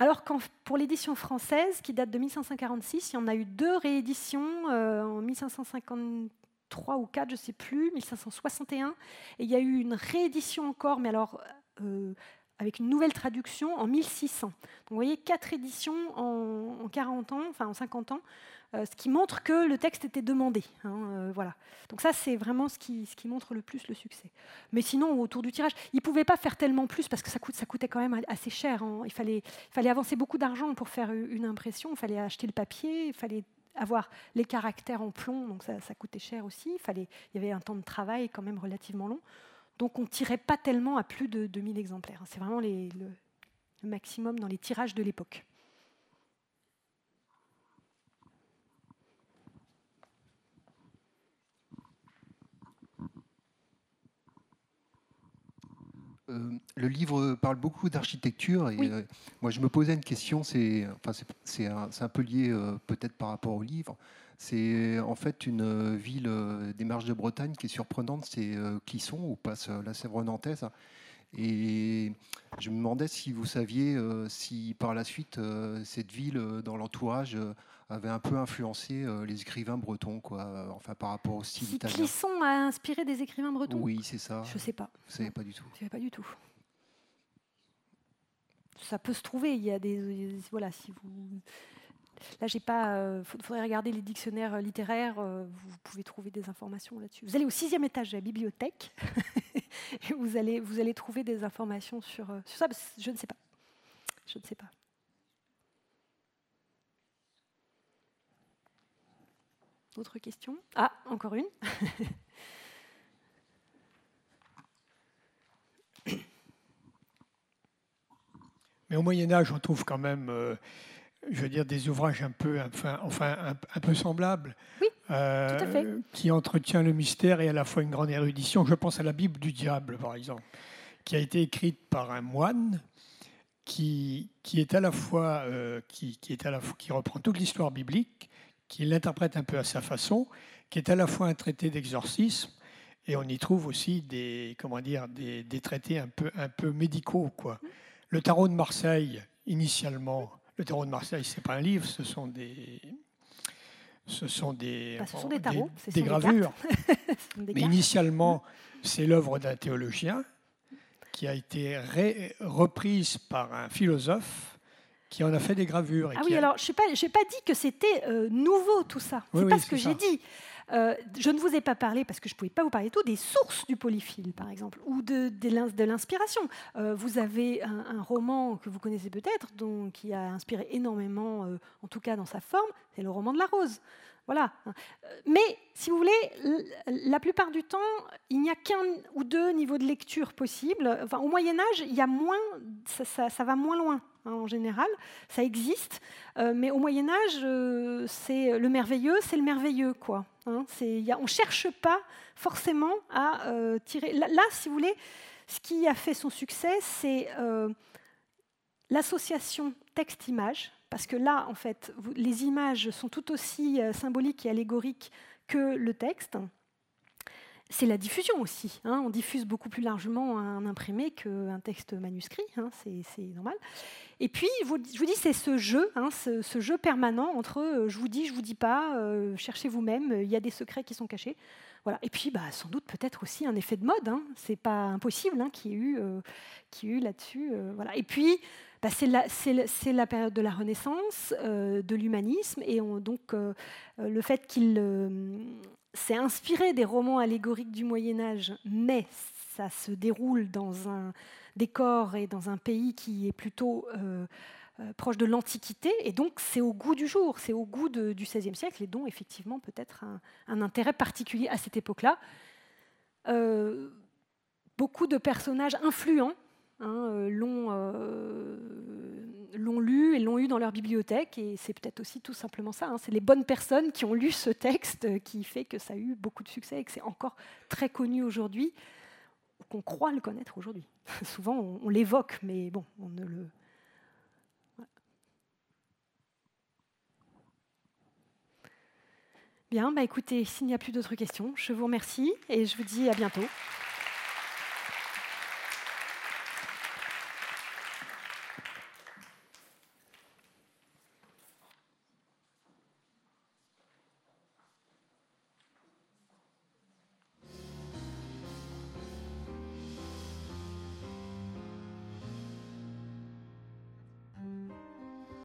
Alors pour l'édition française, qui date de 1546, il y en a eu deux rééditions euh, en 1553 ou 4, je ne sais plus, 1561. Et il y a eu une réédition encore, mais alors euh, avec une nouvelle traduction en 1600. Donc vous voyez, quatre éditions en, en 40 ans, enfin en 50 ans, euh, ce qui montre que le texte était demandé. Hein, euh, voilà. Donc ça, c'est vraiment ce qui, montre le plus le succès. Mais sinon, autour du tirage, ils ne pouvaient pas faire tellement plus parce que ça, coûtait quand même assez cher. Hein. Il, fallait, il fallait avancer beaucoup d'argent pour faire une impression, il fallait acheter le papier, il fallait avoir les caractères en plomb, donc ça, ça coûtait cher aussi. Il, fallait, il y avait un temps de travail quand même relativement long. Donc on ne tirait pas tellement à plus de 2000 exemplaires. C'est vraiment les, le maximum dans les tirages de l'époque. Euh, le livre parle beaucoup d'architecture et euh, moi je me posais une question, c'est enfin, un, peu lié euh, peut-être par rapport au livre. C'est en fait une ville des marges de Bretagne qui est surprenante, c'est Clisson où passe la Sèvre nantaise. Et je me demandais si vous saviez si par la suite cette ville dans l'entourage avait un peu influencé euh, les écrivains bretons, quoi, euh, enfin par rapport au style si italien. Clisson a inspiré des écrivains bretons? Oui, c'est ça. Je ne sais pas. Vous savez pas du tout. Je sais pas du tout. Ça peut se trouver. Il y a des voilà, si vous Là, j'ai pas. Euh, faudrait regarder les dictionnaires littéraires. vous pouvez trouver des informations là-dessus. Vous allez au sixième étage de la bibliothèque et vous allez, vous allez trouver des informations sur, sur ça. Je ne sais pas. Je ne sais pas. Autre question? Ah, encore une. Mais au Moyen Âge, on trouve quand même, euh, je veux dire, des ouvrages un peu, enfin, enfin un, peu semblables, oui, euh, qui entretient le mystère et à la fois une grande érudition. Je pense à la Bible du diable, par exemple, qui a été écrite par un moine qui, qui est à la fois, euh, qui, qui, est à la fois, qui reprend toute l'histoire biblique qui l'interprète un peu à sa façon, qui est à la fois un traité d'exorcisme et on y trouve aussi des, comment dire, des, traités un peu, un peu médicaux. Quoi. Le tarot de Marseille, initialement, le tarot de Marseille, ce n'est pas un livre, ce sont des, ce sont des, bah, des, tarots, des, gravures. Mais initialement, c'est l'œuvre d'un théologien qui a été reprise par un philosophe qui en a fait des gravures. ah oui, alors je n'ai pas, pas, dit que c'était euh, nouveau tout ça. C'est pas ce que j'ai dit. Euh, je ne vous ai pas parlé, parce que je ne pouvais pas vous parler tout, des sources du polyphile, par exemple, ou de, de l'inspiration. Euh, vous avez un, roman que vous connaissez peut-être, qui a inspiré énormément, euh, en tout cas dans sa forme, c'est le roman de la rose. Voilà. Mais, si vous voulez, la plupart du temps, il n'y a qu'un ou deux niveaux de lecture possibles. Enfin, au Moyen Âge, ça va moins loin. Hein, en général, ça existe, euh, mais au Moyen Âge, euh, c'est le merveilleux, c'est le merveilleux, quoi. Hein, on cherche pas forcément à euh, tirer. Là, si vous voulez, ce qui a fait son succès, c'est l'association texte-image, parce que là, en fait, les images sont tout aussi symboliques et allégoriques que le texte c'est la diffusion aussi. Hein. On diffuse beaucoup plus largement un imprimé qu'un texte manuscrit, hein, c'est normal. Et puis, je vous dis, c'est ce jeu, hein, ce, jeu permanent entre euh, je vous dis, je vous dis pas, euh, cherchez vous-même, il y a des secrets qui sont cachés. Voilà. Et puis, bah, sans doute peut-être aussi un effet de mode. C'est pas impossible qu'il y ait eu, euh, eu là-dessus. voilà. Et puis, bah, c'est la, période de la Renaissance, de l'humanisme, et donc le fait qu'il s'est inspiré des romans allégoriques du Moyen Âge, mais ça se déroule dans un décor et dans un pays qui est plutôt euh, euh, proche de l'Antiquité, et donc c'est au goût du jour, c'est au goût du XVIe siècle, et dont effectivement peut-être un, intérêt particulier à cette époque-là. Euh, beaucoup de personnages influents hein, l'ont l'ont lu et l'ont eu dans leur bibliothèque. Et c'est peut-être aussi tout simplement ça. Hein. C'est les bonnes personnes qui ont lu ce texte qui fait que ça a eu beaucoup de succès et que c'est encore très connu aujourd'hui, qu'on croit le connaître aujourd'hui. Souvent, on, l'évoque, mais bon, on ne le. Bien, bah écoutez, s'il n'y a plus d'autres questions, je vous remercie et je vous dis à bientôt.